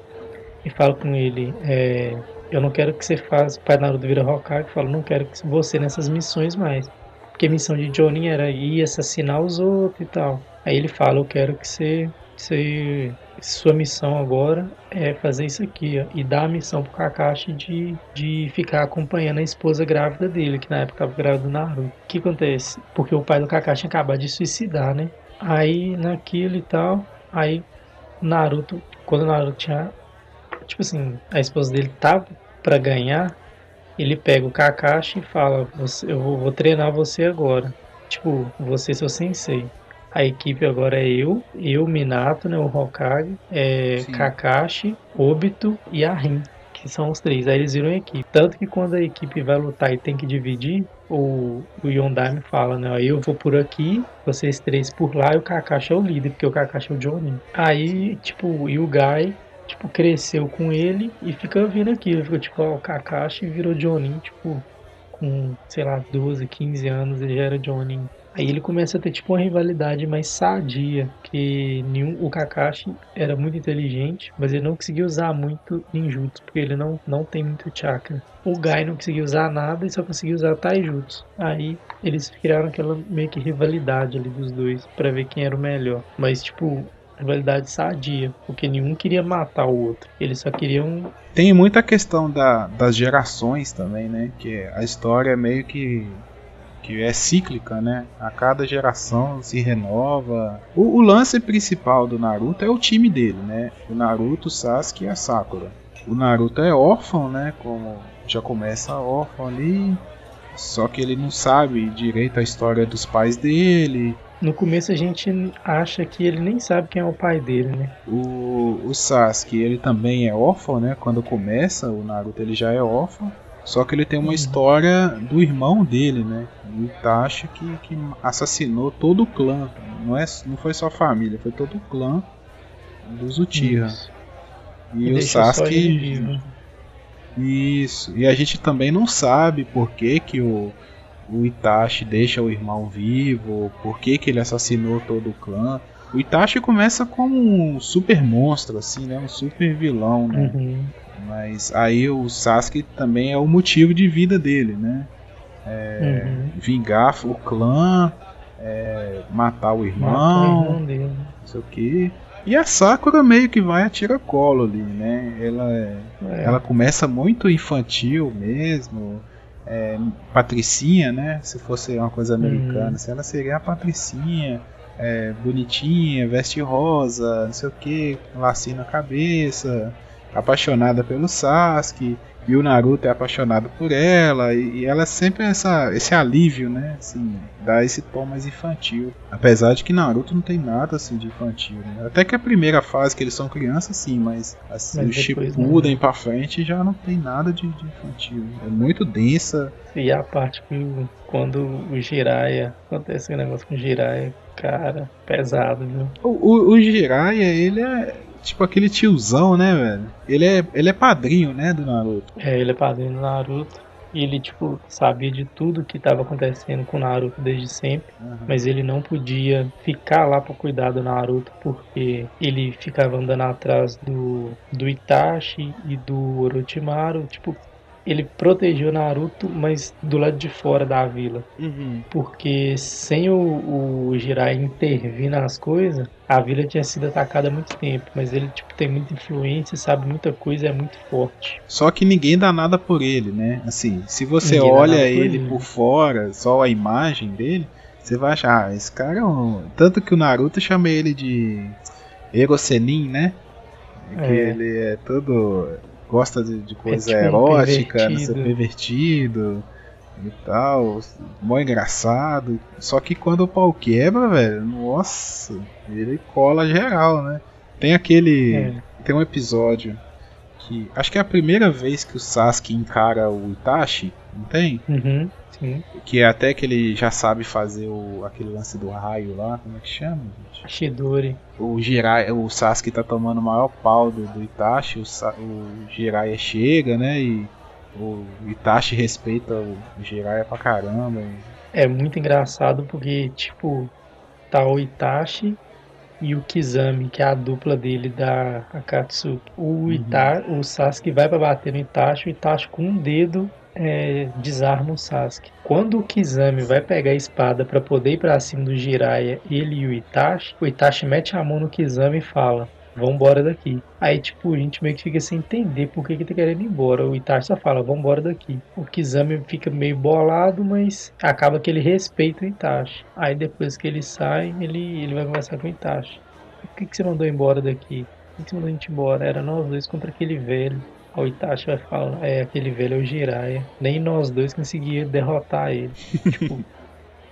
S2: e fala com ele, é, eu não quero que você faça, o pai do Naruto vira Hokage e fala, não quero que você nessas missões mais. Porque a missão de Jonin era ir assassinar os outros e tal. Aí ele fala, eu quero que você você, sua missão agora é fazer isso aqui, ó, e dar a missão pro Kakashi de, de ficar acompanhando a esposa grávida dele, que na época estava grávida do Naruto. O que acontece? Porque o pai do Kakashi acabou de suicidar, né? Aí naquilo e tal, aí Naruto, quando o Naruto tinha, tipo assim, a esposa dele tava para ganhar, ele pega o Kakashi e fala, eu vou, vou treinar você agora. Tipo, você seu sensei. A equipe agora é eu, eu, Minato, né, o Hokage, é, Kakashi, Obito e a Rin, que são os três. Aí eles viram a equipe. Tanto que quando a equipe vai lutar e tem que dividir, o, o Yondai fala, né, eu vou por aqui, vocês três por lá e o Kakashi é o líder, porque o Kakashi é o Johnny. Aí, tipo, e o Gai tipo, cresceu com ele e fica vindo aqui. Ficou tipo, ó, o Kakashi virou Johnny, tipo, com, sei lá, 12, 15 anos ele já era Johnny. Aí ele começa a ter tipo uma rivalidade mais sadia, que nenhum, o Kakashi era muito inteligente, mas ele não conseguia usar muito ninjutsu, porque ele não, não tem muito chakra. O Gai não conseguia usar nada e só conseguia usar taijutsu. Aí eles criaram aquela meio que rivalidade ali dos dois, para ver quem era o melhor. Mas tipo, rivalidade sadia, porque nenhum queria matar o outro, eles só queriam.
S1: Tem muita questão da, das gerações também, né? Que a história é meio que que é cíclica, né? A cada geração se renova. O, o, lance principal do Naruto é o time dele, né? O Naruto, o Sasuke e a Sakura. O Naruto é órfão, né? Como já começa órfão ali. Só que ele não sabe direito a história dos pais dele.
S2: No começo a gente acha que ele nem sabe quem é o pai dele, né?
S1: O, o Sasuke, ele também é órfão, né? Quando começa, o Naruto ele já é órfão. Só que ele tem uma uhum. história do irmão dele, né? O Itachi que, que assassinou todo o clã. Não, é, não foi só a família, foi todo o clã dos Uchiha. E, e o Sasuke. Isso. E a gente também não sabe por que, que o, o Itachi deixa o irmão vivo, por que, que ele assassinou todo o clã. O Itachi começa como um super monstro, assim, né? Um super vilão, né? Uhum. Mas aí o Sasuke também é o motivo de vida dele, né? É, uhum. Vingar o clã, é, matar o irmão, o irmão não sei o que. E a Sakura meio que vai a tira-colo ali, né? Ela, é, é. ela começa muito infantil mesmo. É, patricinha, né? Se fosse uma coisa americana, uhum. se ela seria a patricinha, é, bonitinha, veste rosa, não sei o que, lacinho na cabeça, apaixonada pelo Sasuke e o Naruto é apaixonado por ela e, e ela é sempre essa esse alívio, né? Assim, dá esse tom mais infantil. Apesar de que Naruto não tem nada assim de infantil, né? Até que a primeira fase que eles são crianças sim, mas assim, mas o Shippuden para frente já não tem nada de, de, infantil. É muito densa.
S2: E a parte que quando o Jiraiya acontece um negócio com o Jiraiya, cara, pesado, viu?
S1: O, o, o Jiraiya, ele é tipo aquele tiozão, né, velho? Ele é, ele é padrinho, né, do Naruto.
S2: É, ele é padrinho do Naruto. E ele, tipo, sabia de tudo que estava acontecendo com o Naruto desde sempre. Uhum. Mas ele não podia ficar lá para cuidar do Naruto porque ele ficava andando atrás do, do Itachi e do Orochimaru. Tipo, ele protegeu Naruto, mas do lado de fora da vila. Uhum. Porque sem o, o Jirai intervir nas coisas, a vila tinha sido atacada há muito tempo. Mas ele tipo, tem muita influência, sabe muita coisa, é muito forte.
S1: Só que ninguém dá nada por ele, né? Assim, se você ninguém olha por ele, ele por fora, só a imagem dele, você vai achar, ah, esse cara é um... Tanto que o Naruto chama ele de Erosenin, né? Que é. ele é todo gosta de, de coisa é tipo erótica, um ser pervertido e tal, mó engraçado. Só que quando o pau quebra, velho, nossa, ele cola geral, né? Tem aquele. É. Tem um episódio que. Acho que é a primeira vez que o Sasuke encara o Itachi, não tem?
S2: Uhum. Sim.
S1: Que é até que ele já sabe fazer o, aquele lance do raio lá, como é que chama?
S2: Gente? Shidori.
S1: O Jiraiya, o Sasuke tá tomando o maior pau do, do Itachi, o, o Jiraiya chega, né, e o Itachi respeita o, o Jiraiya pra caramba.
S2: É muito engraçado porque, tipo, tá o Itachi e o Kizami, que é a dupla dele da Akatsuki. O, uhum. Ita, o Sasuke vai para bater no Itachi, o Itachi com um dedo é, desarma o Sasuke. Quando o Kizami vai pegar a espada para poder ir pra cima do Jiraiya, ele e o Itachi, o Itachi mete a mão no Kizami e fala: Vambora daqui. Aí, tipo, a gente meio que fica sem entender por que, que tá querendo ir embora. O Itachi só fala, vambora daqui. O Kizami fica meio bolado, mas acaba que ele respeita o Itachi. Aí depois que ele sai, ele, ele vai conversar com o Itachi. Por que, que você mandou embora daqui? Por que você mandou a gente embora? Era nós dois contra aquele velho. O Itachi vai falar, é, aquele velho é o Jiraiya. Nem nós dois conseguíamos derrotar ele. tipo,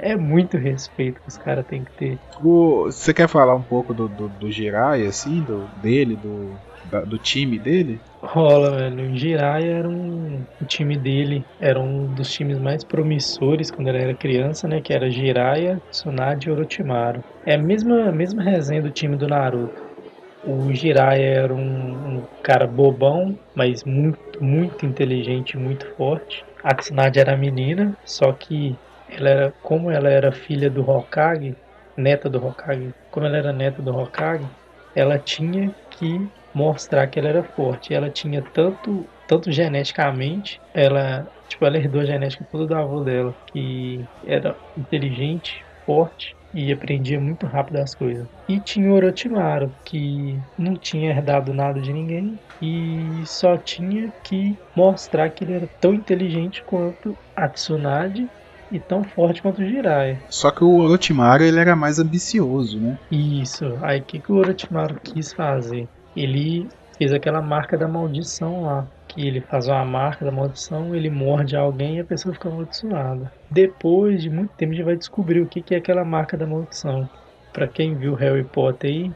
S2: é muito respeito que os caras têm que ter.
S1: O, você quer falar um pouco do, do, do Jiraiya, assim, do, dele, do, da, do time dele?
S2: Rola, velho. O Jiraiya era um. O time dele era um dos times mais promissores quando ele era criança, né? Que era Jiraiya, Tsunade e Orochimaru. É a mesma, a mesma resenha do time do Naruto. O Jiraiya era um, um cara bobão, mas muito, muito inteligente, muito forte. A Tsunade era menina, só que ela era, como ela era filha do Hokage, neta do Hokage, como ela era neta do Hokage, ela tinha que mostrar que ela era forte. Ela tinha tanto, tanto geneticamente, ela, tipo, ela herdou a genética toda do avô dela, que era inteligente, forte e aprendia muito rápido as coisas. E tinha o Orochimaru, que não tinha herdado nada de ninguém e só tinha que mostrar que ele era tão inteligente quanto a Tsunade e tão forte quanto o Jiraiya.
S1: Só que o Orochimaru ele era mais ambicioso, né?
S2: Isso. Aí o que, que o Orochimaru quis fazer? Ele fez aquela marca da maldição lá. Que ele faz uma marca da maldição, ele morde alguém e a pessoa fica amaldiçoada. Depois de muito tempo a gente vai descobrir o que, que é aquela marca da maldição. Pra quem viu Harry Potter aí,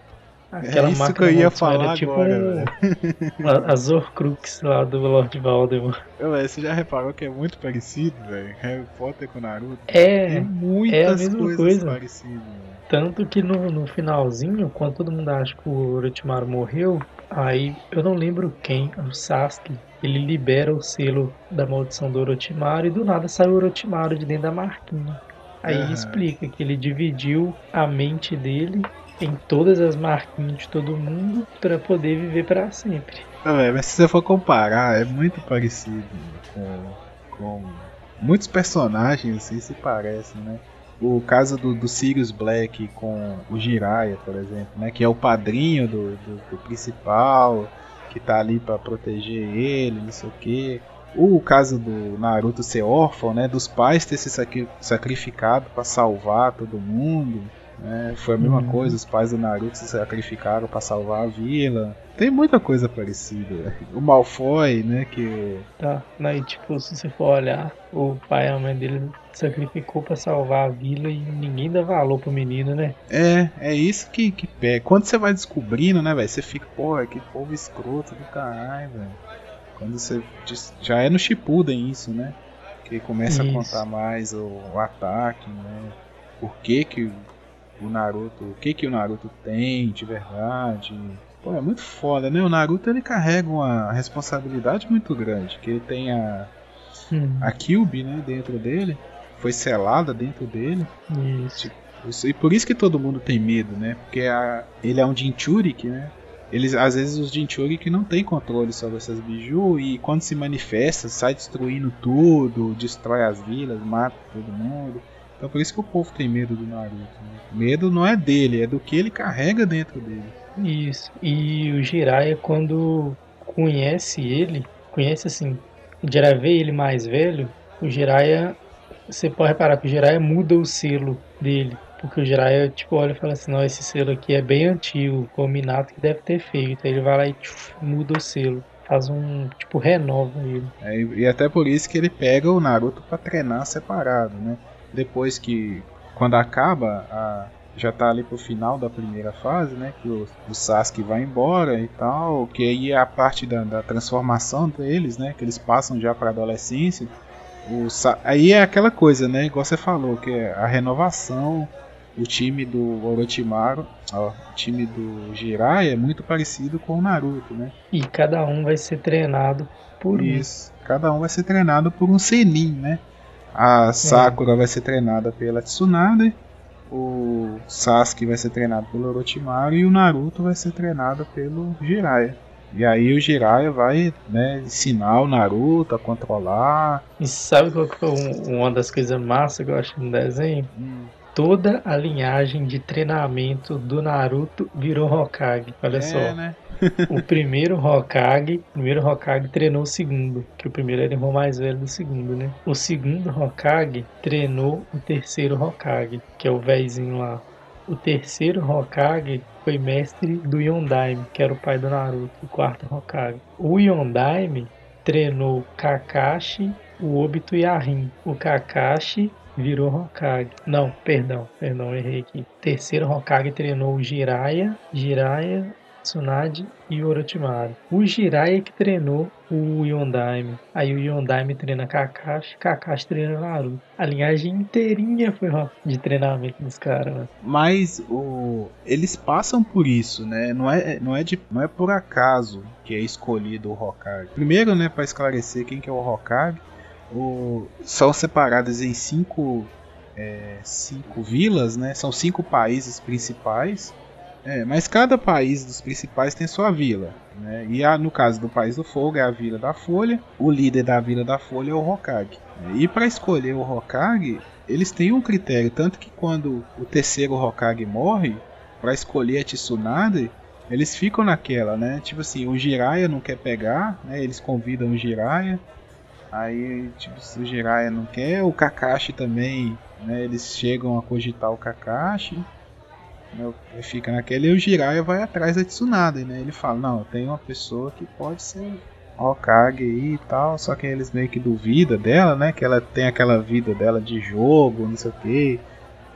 S1: Aquela é isso que eu ia falar
S2: era tipo
S1: agora,
S2: um, a Zorcrux lá do Lord Voldemort.
S1: Você já reparou que é muito parecido, velho? Harry Potter com Naruto.
S2: É,
S1: Tem muitas
S2: é a mesma
S1: coisas
S2: coisa.
S1: parecidas.
S2: Tanto que no, no finalzinho, quando todo mundo acha que o Orochimaru morreu, aí eu não lembro quem, o Sasuke, ele libera o selo da maldição do Orochimaru e do nada sai o Orochimaru de dentro da marquinha. Aí
S1: Aham.
S2: explica que ele dividiu a mente dele em todas as marquinhas de todo mundo para poder viver para sempre.
S1: Velho, mas se você for comparar, é muito parecido com, com muitos personagens assim se parecem, né? O caso do, do Sirius Black com o Jiraiya, por exemplo, né? Que é o padrinho do, do, do principal, que tá ali pra proteger ele, não sei o que. O caso do Naruto ser órfão, né? Dos pais ter se sacri- sacrificado pra salvar todo mundo. Né? Foi a mesma
S2: Uhum.
S1: coisa, os pais do Naruto se sacrificaram pra salvar a vila. Tem muita coisa parecida. O Malfoy, né? Que
S2: Tá? Aí, tipo, se você for olhar, o pai e a mãe dele sacrificou pra salvar a vila e ninguém dá valor pro menino, né?
S1: é, é isso que, que pega. Quando você vai descobrindo, né, velho? Você fica, porra, que povo escroto do caralho, velho. Quando você já é no Shippuden isso, né? Que começa a
S2: Isso.
S1: contar mais o, o ataque, né? Por que que o Naruto, o que que o Naruto tem de verdade? Pô, é muito foda, né? O Naruto ele carrega uma responsabilidade muito grande, que ele tem a
S2: Hum,
S1: a Kyuubi, né, dentro dele, foi selada dentro dele.
S2: isso.
S1: Isso- E por isso que todo mundo tem medo, né? Porque a- ele é um Jinchurik, né? Eles, às vezes os Jinchurik não tem controle sobre essas biju e quando se manifesta, sai destruindo tudo, destrói as vilas, mata todo mundo. Então por isso que o povo tem medo do Naruto. né? Medo não é dele, é do que ele carrega dentro dele.
S2: Isso. E o Jiraiya, quando conhece ele, conhece assim, o Jiraiya vê ele mais velho, o Jiraiya, você pode reparar que o Jiraiya muda o selo dele. Porque o Jiraiya, tipo, olha e fala assim, não, esse selo aqui é bem antigo, foi o Minato que deve ter feito. Aí ele vai lá e tchuf, muda o selo. Faz um, tipo, renova ele.
S1: É, e e até por isso que ele pega o Naruto pra treinar separado, né? Depois que, quando acaba, a- já tá ali pro final da primeira fase, né? Que o, o Sasuke vai embora e tal, que aí é a parte da, da transformação deles, né? Que eles passam já pra adolescência. O, aí é aquela coisa, né? Igual você falou, que é a renovação. O time do Orochimaru, ó, o time do Jiraiya é muito parecido com o Naruto, né?
S2: E cada um vai ser treinado por um.
S1: Isso. Cada um vai ser treinado por um Senin, né? A Sakura vai ser treinada pela Tsunade, o Sasuke vai ser treinado pelo Orochimaru e o Naruto vai ser treinado pelo Jiraiya. E aí o Jiraiya vai né, ensinar o Naruto a controlar.
S2: E sabe qual que foi um- uma das coisas massas que eu acho no desenho? Toda a linhagem de treinamento do Naruto virou Hokage. Olha
S1: é,
S2: só.
S1: né?
S2: O primeiro Hokage, o primeiro Hokage treinou o segundo, que o primeiro era o irmão mais velho do segundo, né? O segundo Hokage treinou o terceiro Hokage, que é o véizinho lá. O terceiro Hokage foi mestre do Yondaime, que era o pai do Naruto, o quarto Hokage. O Yondaime treinou Kakashi, o Obito e a Rin. O Kakashi virou Hokage. Não, perdão, perdão, errei aqui. Terceiro Hokage treinou Jiraiya, Jiraiya, Tsunade e Orochimaru. O Jiraiya que treinou o Yondaime. Aí o Yondaime treina Kakashi, Kakashi treina Naruto. A linhagem inteirinha foi ó, de treinamento dos caras, mano.
S1: Mas o, eles passam por isso, né? Não é, não, é de, não é por acaso que é escolhido o Hokage. Primeiro, né, para esclarecer quem que é o Hokage, o, são separadas em cinco, é, cinco vilas, né? São cinco países principais. É, mas cada país dos principais tem sua vila. Né? E a, no caso do País do Fogo é a Vila da Folha. O líder da Vila da Folha é o Hokage. E para escolher o Hokage, eles têm um critério. Tanto que quando o terceiro Hokage morre, para escolher a Tsunade, eles ficam naquela, né? Tipo assim, o Jiraiya não quer pegar, né? Eles convidam o Jiraiya. Aí, tipo, o Jiraiya não quer, o Kakashi também, né? Eles chegam a cogitar o Kakashi né, fica naquele e o Jiraiya vai atrás da Tsunade, né? Ele fala, não, tem uma pessoa que pode ser Hokage aí e tal, só que eles meio que duvidam dela, né? Que ela tem aquela vida dela de jogo, não sei o que.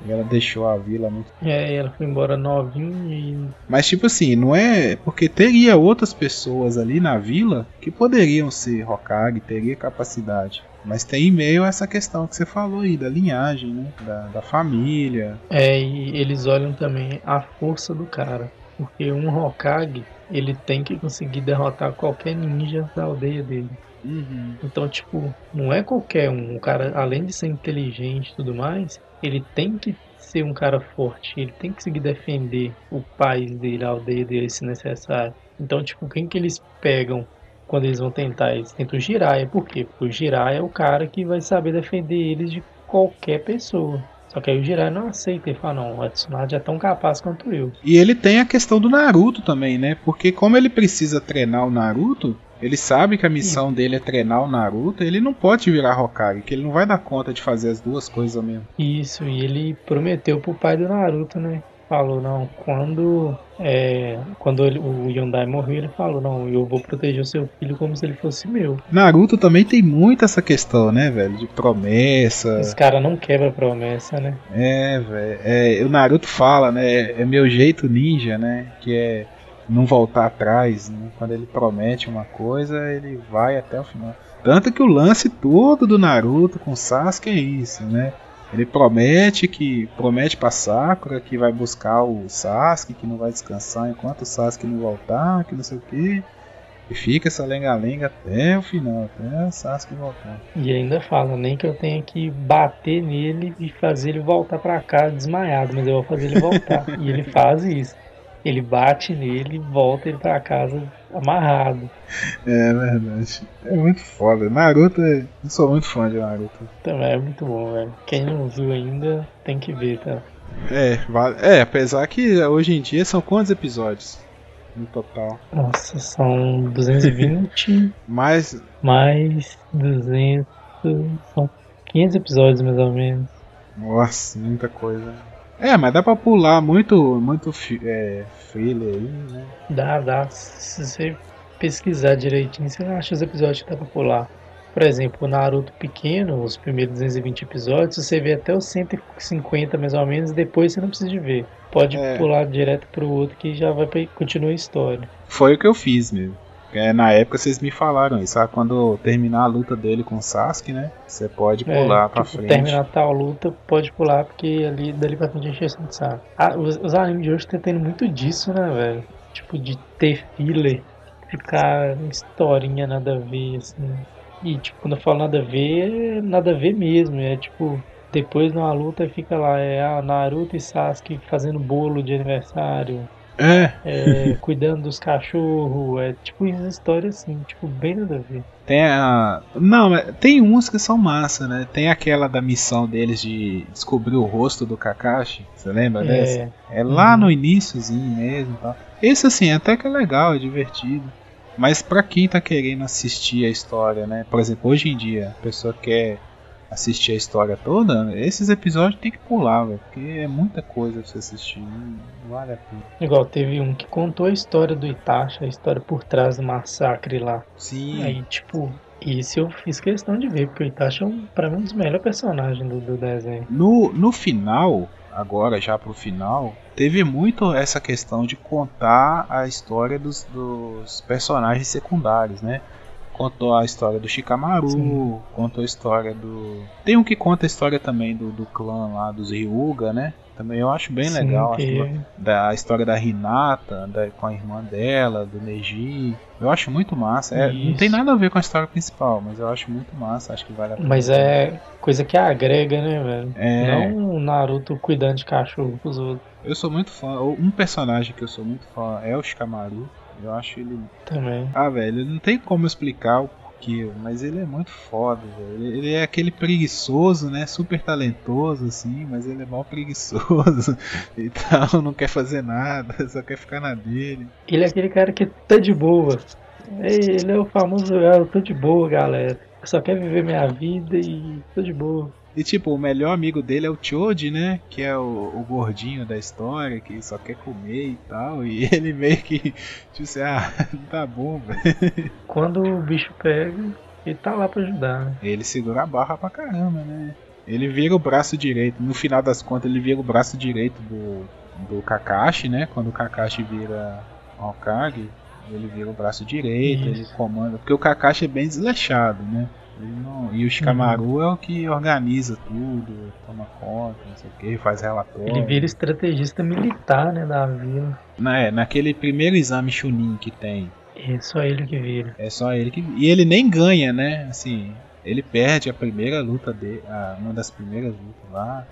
S1: E ela deixou a vila muito.
S2: É, ela foi embora novinha e.
S1: Mas tipo assim, não é. Porque teria outras pessoas ali na vila que poderiam ser Hokage, teria capacidade. Mas tem em meio essa questão que você falou aí, da linhagem, né? Da, da família.
S2: É, e eles olham também a força do cara. Porque um Hokage, ele tem que conseguir derrotar qualquer ninja da aldeia dele.
S1: Uhum.
S2: Então, tipo, não é qualquer um. O cara, além de ser inteligente e tudo mais, ele tem que ser um cara forte. Ele tem que conseguir defender o país dele, a aldeia dele, se necessário. Então, tipo, quem que eles pegam quando eles vão tentar? Eles tentam o Jiraiya. Por quê? Porque o Jiraiya é o cara que vai saber defender eles de qualquer pessoa. Só que aí o Jiraiya não aceita e fala, não, a Tsunade é tão capaz quanto eu.
S1: E ele tem a questão do Naruto também, né? Porque como ele precisa treinar o Naruto, ele sabe que a missão dele é treinar o Naruto, ele não pode virar Hokage, que ele não vai dar conta de fazer as duas coisas ao mesmo.
S2: Isso, e ele prometeu pro pai do Naruto, né? Falou, não, quando é, quando ele- o Yondai morreu, ele falou, não, eu vou proteger o seu filho como se ele fosse meu.
S1: Naruto também tem muito essa questão, né, velho? De promessa.
S2: Esse cara não quebra promessa, né?
S1: É, velho. É, o Naruto fala, né? É meu jeito ninja, né? Que é não voltar atrás. Né? Quando ele promete uma coisa, ele vai até o final. Tanto que o lance todo do Naruto com Sasuke é isso, né? Ele promete que promete pra Sakura que vai buscar o Sasuke, que não vai descansar enquanto o Sasuke não voltar, que não sei o que. E fica essa lenga-lenga até o final, até o Sasuke voltar.
S2: E ainda fala, nem que eu tenha que bater nele e fazer ele voltar pra casa desmaiado, mas eu vou fazer ele voltar. e ele faz isso. Ele bate nele e volta ele pra casa amarrado.
S1: É verdade. É muito foda. Naruto, é- eu sou muito fã de Naruto.
S2: Também é muito bom, velho. Quem não viu ainda tem que ver, tá?
S1: É, vale- é, apesar que hoje em dia são quantos episódios no total?
S2: Nossa, são 220
S1: Mais.
S2: mais 200. São 500 episódios mais ou menos.
S1: Nossa, muita coisa. É, mas dá pra pular muito, muito é, thriller aí, né?
S2: Dá, dá. Se você pesquisar direitinho, você acha os episódios que dá pra pular. Por exemplo, o Naruto pequeno, os primeiros 220 episódios, você vê até os 150 mais ou menos, depois você não precisa de ver. Pode
S1: É.
S2: pular direto pro outro que já vai pra, continua a história.
S1: Foi o que eu fiz mesmo. É, na época vocês me falaram isso, sabe? Quando terminar a luta dele com o Sasuke, né? Você pode pular
S2: É,
S1: pra
S2: tipo,
S1: frente.
S2: terminar tal luta, pode pular, porque ali dali pra frente enche de saco. Ah, os, os animes de hoje estão tendo muito disso, né, velho? Tipo, de ter filler, ficar historinha nada a ver, assim. E, tipo, quando eu falo nada a ver, é nada a ver mesmo. É tipo, depois numa luta fica lá, é a Naruto e Sasuke fazendo bolo de aniversário.
S1: É.
S2: é, cuidando dos cachorros, é tipo uma história assim, tipo, bem nada a ver.
S1: Tem a. Não, tem uns que são massa, né? Tem aquela da missão deles de descobrir o rosto do Kakashi. Você lembra dessa?
S2: É,
S1: É lá
S2: Uhum.
S1: no iníciozinho mesmo tal. Esse assim, até que é legal, é divertido. Mas pra quem tá querendo assistir a história, né? Por exemplo, hoje em dia, a pessoa quer assistir a história toda, esses episódios tem que pular, velho. Porque é muita coisa pra você assistir. Não vale a pena.
S2: igual teve um que contou a história do Itachi, a história por trás do massacre lá.
S1: Sim.
S2: Aí, tipo, isso eu fiz questão de ver, porque o Itachi é um, pra mim um dos melhores personagens do, do desenho.
S1: No, no final, agora já pro final, teve muito essa questão de contar a história dos, dos personagens secundários, né? Contou a história do Shikamaru,
S2: Sim.
S1: contou a história do. Tem um que conta a história também do, do clã lá, dos Ryuga, né? Também eu acho bem
S2: Sim,
S1: legal.
S2: que-
S1: acho da história da Hinata, da, com a irmã dela, do Neji. Eu acho muito massa. É, não tem nada a ver com a história principal, mas eu acho muito massa. Acho que vale a pena.
S2: Mas é coisa que agrega, né, velho?
S1: É.
S2: Não o Naruto cuidando de cachorro pros outros
S1: Eu sou muito fã. Um personagem que eu sou muito fã é o Shikamaru. Eu acho ele.
S2: também.
S1: Ah, velho, não tem como explicar o porquê, mas ele é muito foda, velho. Ele- é aquele preguiçoso, né? Super talentoso, assim, mas ele é mal preguiçoso e tal, não quer fazer nada, só quer ficar na dele.
S2: Ele é aquele cara que tá de boa. Ei, Ele é o famoso, ah, eu tô de boa, galera. Eu só quero viver minha vida e tô de boa.
S1: E tipo, o melhor amigo dele é o Choji, né? Que é o, o gordinho da história, que só quer comer e tal. E ele meio que, tipo assim, ah, tá bom, velho.
S2: Quando o bicho pega, ele tá lá pra ajudar, né?
S1: Ele segura a barra pra caramba, né? Ele vira o braço direito. No final das contas, ele vira o braço direito do, do Kakashi, né? Quando o Kakashi vira Hokage, ele vira o braço direito, ele
S2: Isso.
S1: comanda. Porque o Kakashi é bem desleixado, né? Ele não- E o Shikamaru é o que organiza tudo, toma conta, não sei o que, faz relatório.
S2: Ele vira estrategista militar, né, da vila.
S1: Na- é, naquele primeiro exame Chunin que tem,
S2: É só ele que vira.
S1: É só ele que. E ele nem ganha, né? Assim, ele perde a primeira luta dele. Uma das primeiras lutas lá.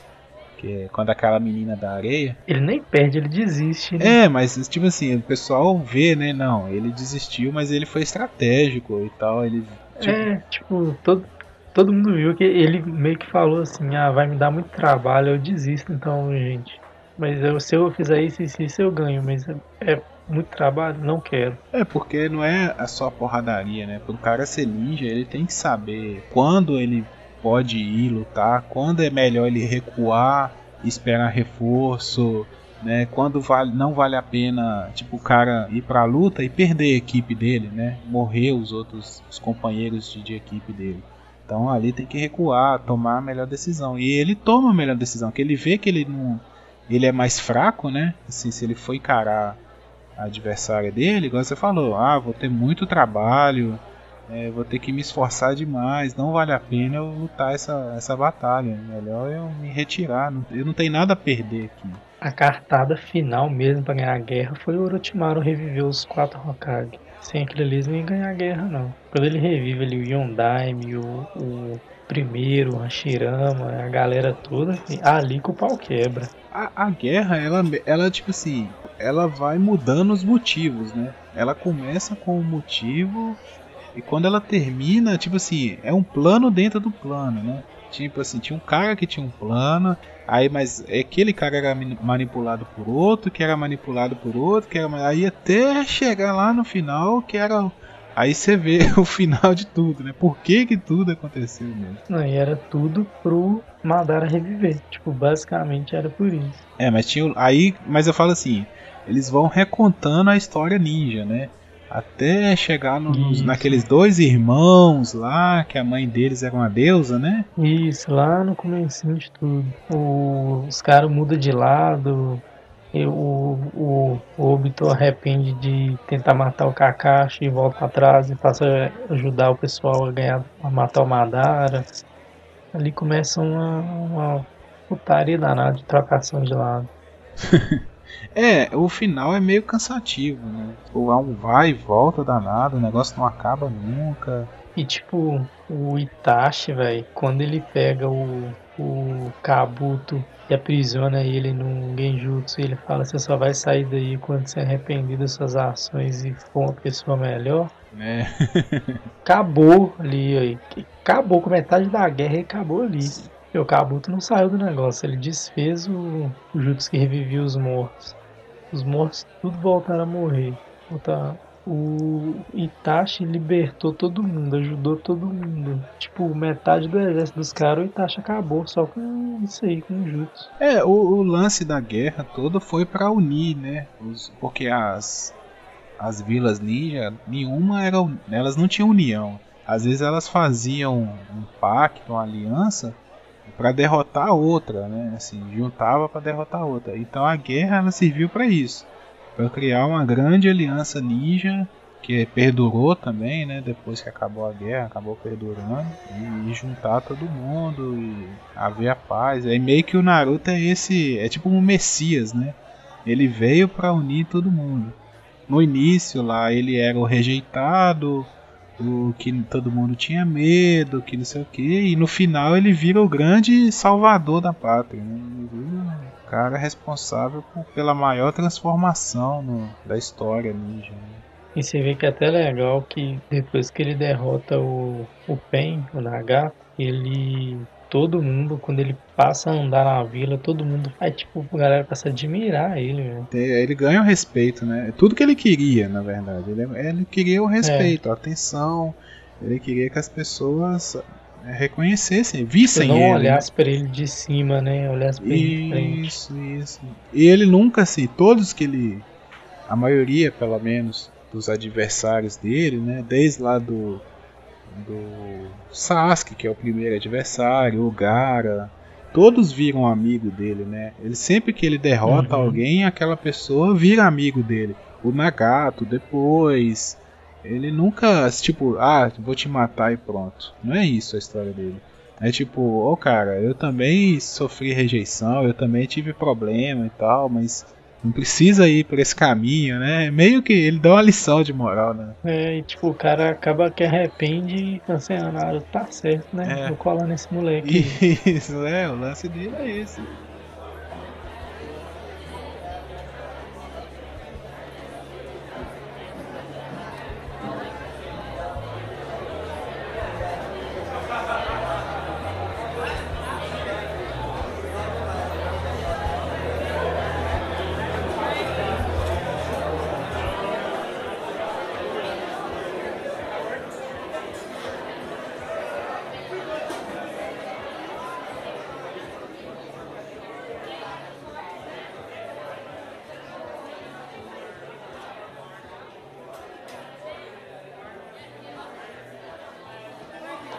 S1: Que é quando aquela menina da areia.
S2: Ele nem perde, ele desiste, né?
S1: É, mas tipo assim, o pessoal vê, né? Não, ele desistiu, mas ele foi estratégico e tal. Ele.
S2: É, tipo, todo, todo mundo viu que ele meio que falou assim, ah, vai me dar muito trabalho, eu desisto então, gente. Mas eu, se eu fizer isso, isso, isso eu ganho, mas é, é muito trabalho, não quero.
S1: É, porque não é a só porradaria, né? Pro cara ser ninja, ele tem que saber quando ele pode ir lutar, quando é melhor ele recuar, esperar reforço, né? Quando vale, não vale a pena, tipo, o cara ir pra luta e perder a equipe dele, né? Morrer os outros os companheiros de, de equipe dele. Então ali tem que recuar, tomar a melhor decisão. E ele toma a melhor decisão, que ele vê que ele não ele é mais fraco, né? Assim, se ele for encarar a adversária dele, igual você falou, ah, vou ter muito trabalho, é, vou ter que me esforçar demais, não vale a pena eu lutar essa, essa batalha. Melhor eu me retirar, eu não tenho nada a perder aqui.
S2: A cartada final mesmo pra ganhar a guerra foi o Orochimaru reviver os quatro Hokage. Sem aquilo ali eles não iam ganhar a guerra, não. Quando ele revive ali o Yondaime, o, o primeiro, o Hashirama, a galera toda, ali que o pau quebra.
S1: A, a guerra, ela, ela, tipo assim, ela vai mudando os motivos, né? Ela começa com um motivo e quando ela termina, tipo assim, é um plano dentro do plano, né? Tipo assim, tinha um cara que tinha um plano, aí mas aquele cara era mani- manipulado por outro, que era manipulado por outro, que era aí até chegar lá no final, que era aí você vê o final de tudo, né? Por que que tudo aconteceu mesmo?
S2: Não, e era tudo pro Madara reviver. Tipo, basicamente era por isso.
S1: É, mas tinha aí, mas eu falo assim, eles vão recontando a história ninja, né? Até chegar no- nos- naqueles dois irmãos lá, que a mãe deles era uma deusa, né?
S2: Isso, lá no comecinho de tudo. O- os caras mudam de lado. e o, o, o Obito arrepende de tentar matar o Kakashi e volta atrás e passa a ajudar o pessoal a ganhar a matar o Madara. Ali começa uma, uma putaria danada de trocação de lado.
S1: É, o final é meio cansativo, né? Tipo, há um vai e volta danado, o negócio não acaba nunca.
S2: E tipo, o Itachi, velho, quando ele pega o, o Kabuto e aprisiona ele num genjutsu. E ele fala: Você só vai sair daí quando se arrepender das suas ações e for uma pessoa melhor.
S1: É.
S2: Acabou ali, aí. Acabou com metade da guerra e acabou ali. E o Kabuto não saiu do negócio, ele desfez o, o Jutsu que revivia os mortos. Os mortos tudo voltaram a morrer. O Itachi libertou todo mundo, ajudou todo mundo. Tipo, metade do exército dos caras, o Itachi acabou só com isso aí, com o Jutsu.
S1: É, o, o lance da guerra toda foi para unir, né? Os, porque as, as vilas ninja, nenhuma era. Elas não tinham união. Às vezes elas faziam um pacto, uma aliança para derrotar outra, né? Assim, juntava para derrotar outra. Então a guerra ela serviu para isso para criar uma grande aliança ninja que perdurou também, né? Depois que acabou a guerra, acabou perdurando e, e juntar todo mundo e haver a paz. Aí meio que o Naruto é esse, é tipo um messias, né? Ele veio para unir todo mundo. No início lá ele era o rejeitado, o que todo mundo tinha medo, que não sei o que, e no final ele vira o grande salvador da pátria. Né? cara responsável por, pela maior transformação no, da história ninja. Né?
S2: E você vê que é até legal que depois que ele derrota o, o Pen, o Naga, ele. Todo mundo, quando ele passa a andar na vila, todo mundo. Aí, tipo, a galera passa a admirar ele, velho.
S1: Ele ganha o respeito, né? Tudo que ele queria, na verdade. Ele, ele queria o respeito, é. a atenção. Ele queria que as pessoas é, reconhecessem, vissem
S2: não
S1: ele.
S2: Não olhasse para ele de cima, né? Olhasse para
S1: ele Isso, isso. E ele nunca, assim, todos que ele. A maioria, pelo menos, dos adversários dele, né? Desde lá do. Do Sasuke, que é o primeiro adversário, o Gara. Todos viram amigo dele, né? Ele sempre que ele derrota uhum. alguém, aquela pessoa vira amigo dele. O Nagato depois. Ele nunca, tipo, ah, vou te matar e pronto. Não é isso a história dele. É tipo, ô oh, cara, eu também sofri rejeição, eu também tive problema e tal, mas não precisa ir por esse caminho, né? Meio que ele dá uma lição de moral, né?
S2: É, e tipo, o cara acaba que arrepende e cancelando, ah, tá certo, né? É. Vou colar nesse moleque.
S1: Isso, é, o lance dele é esse.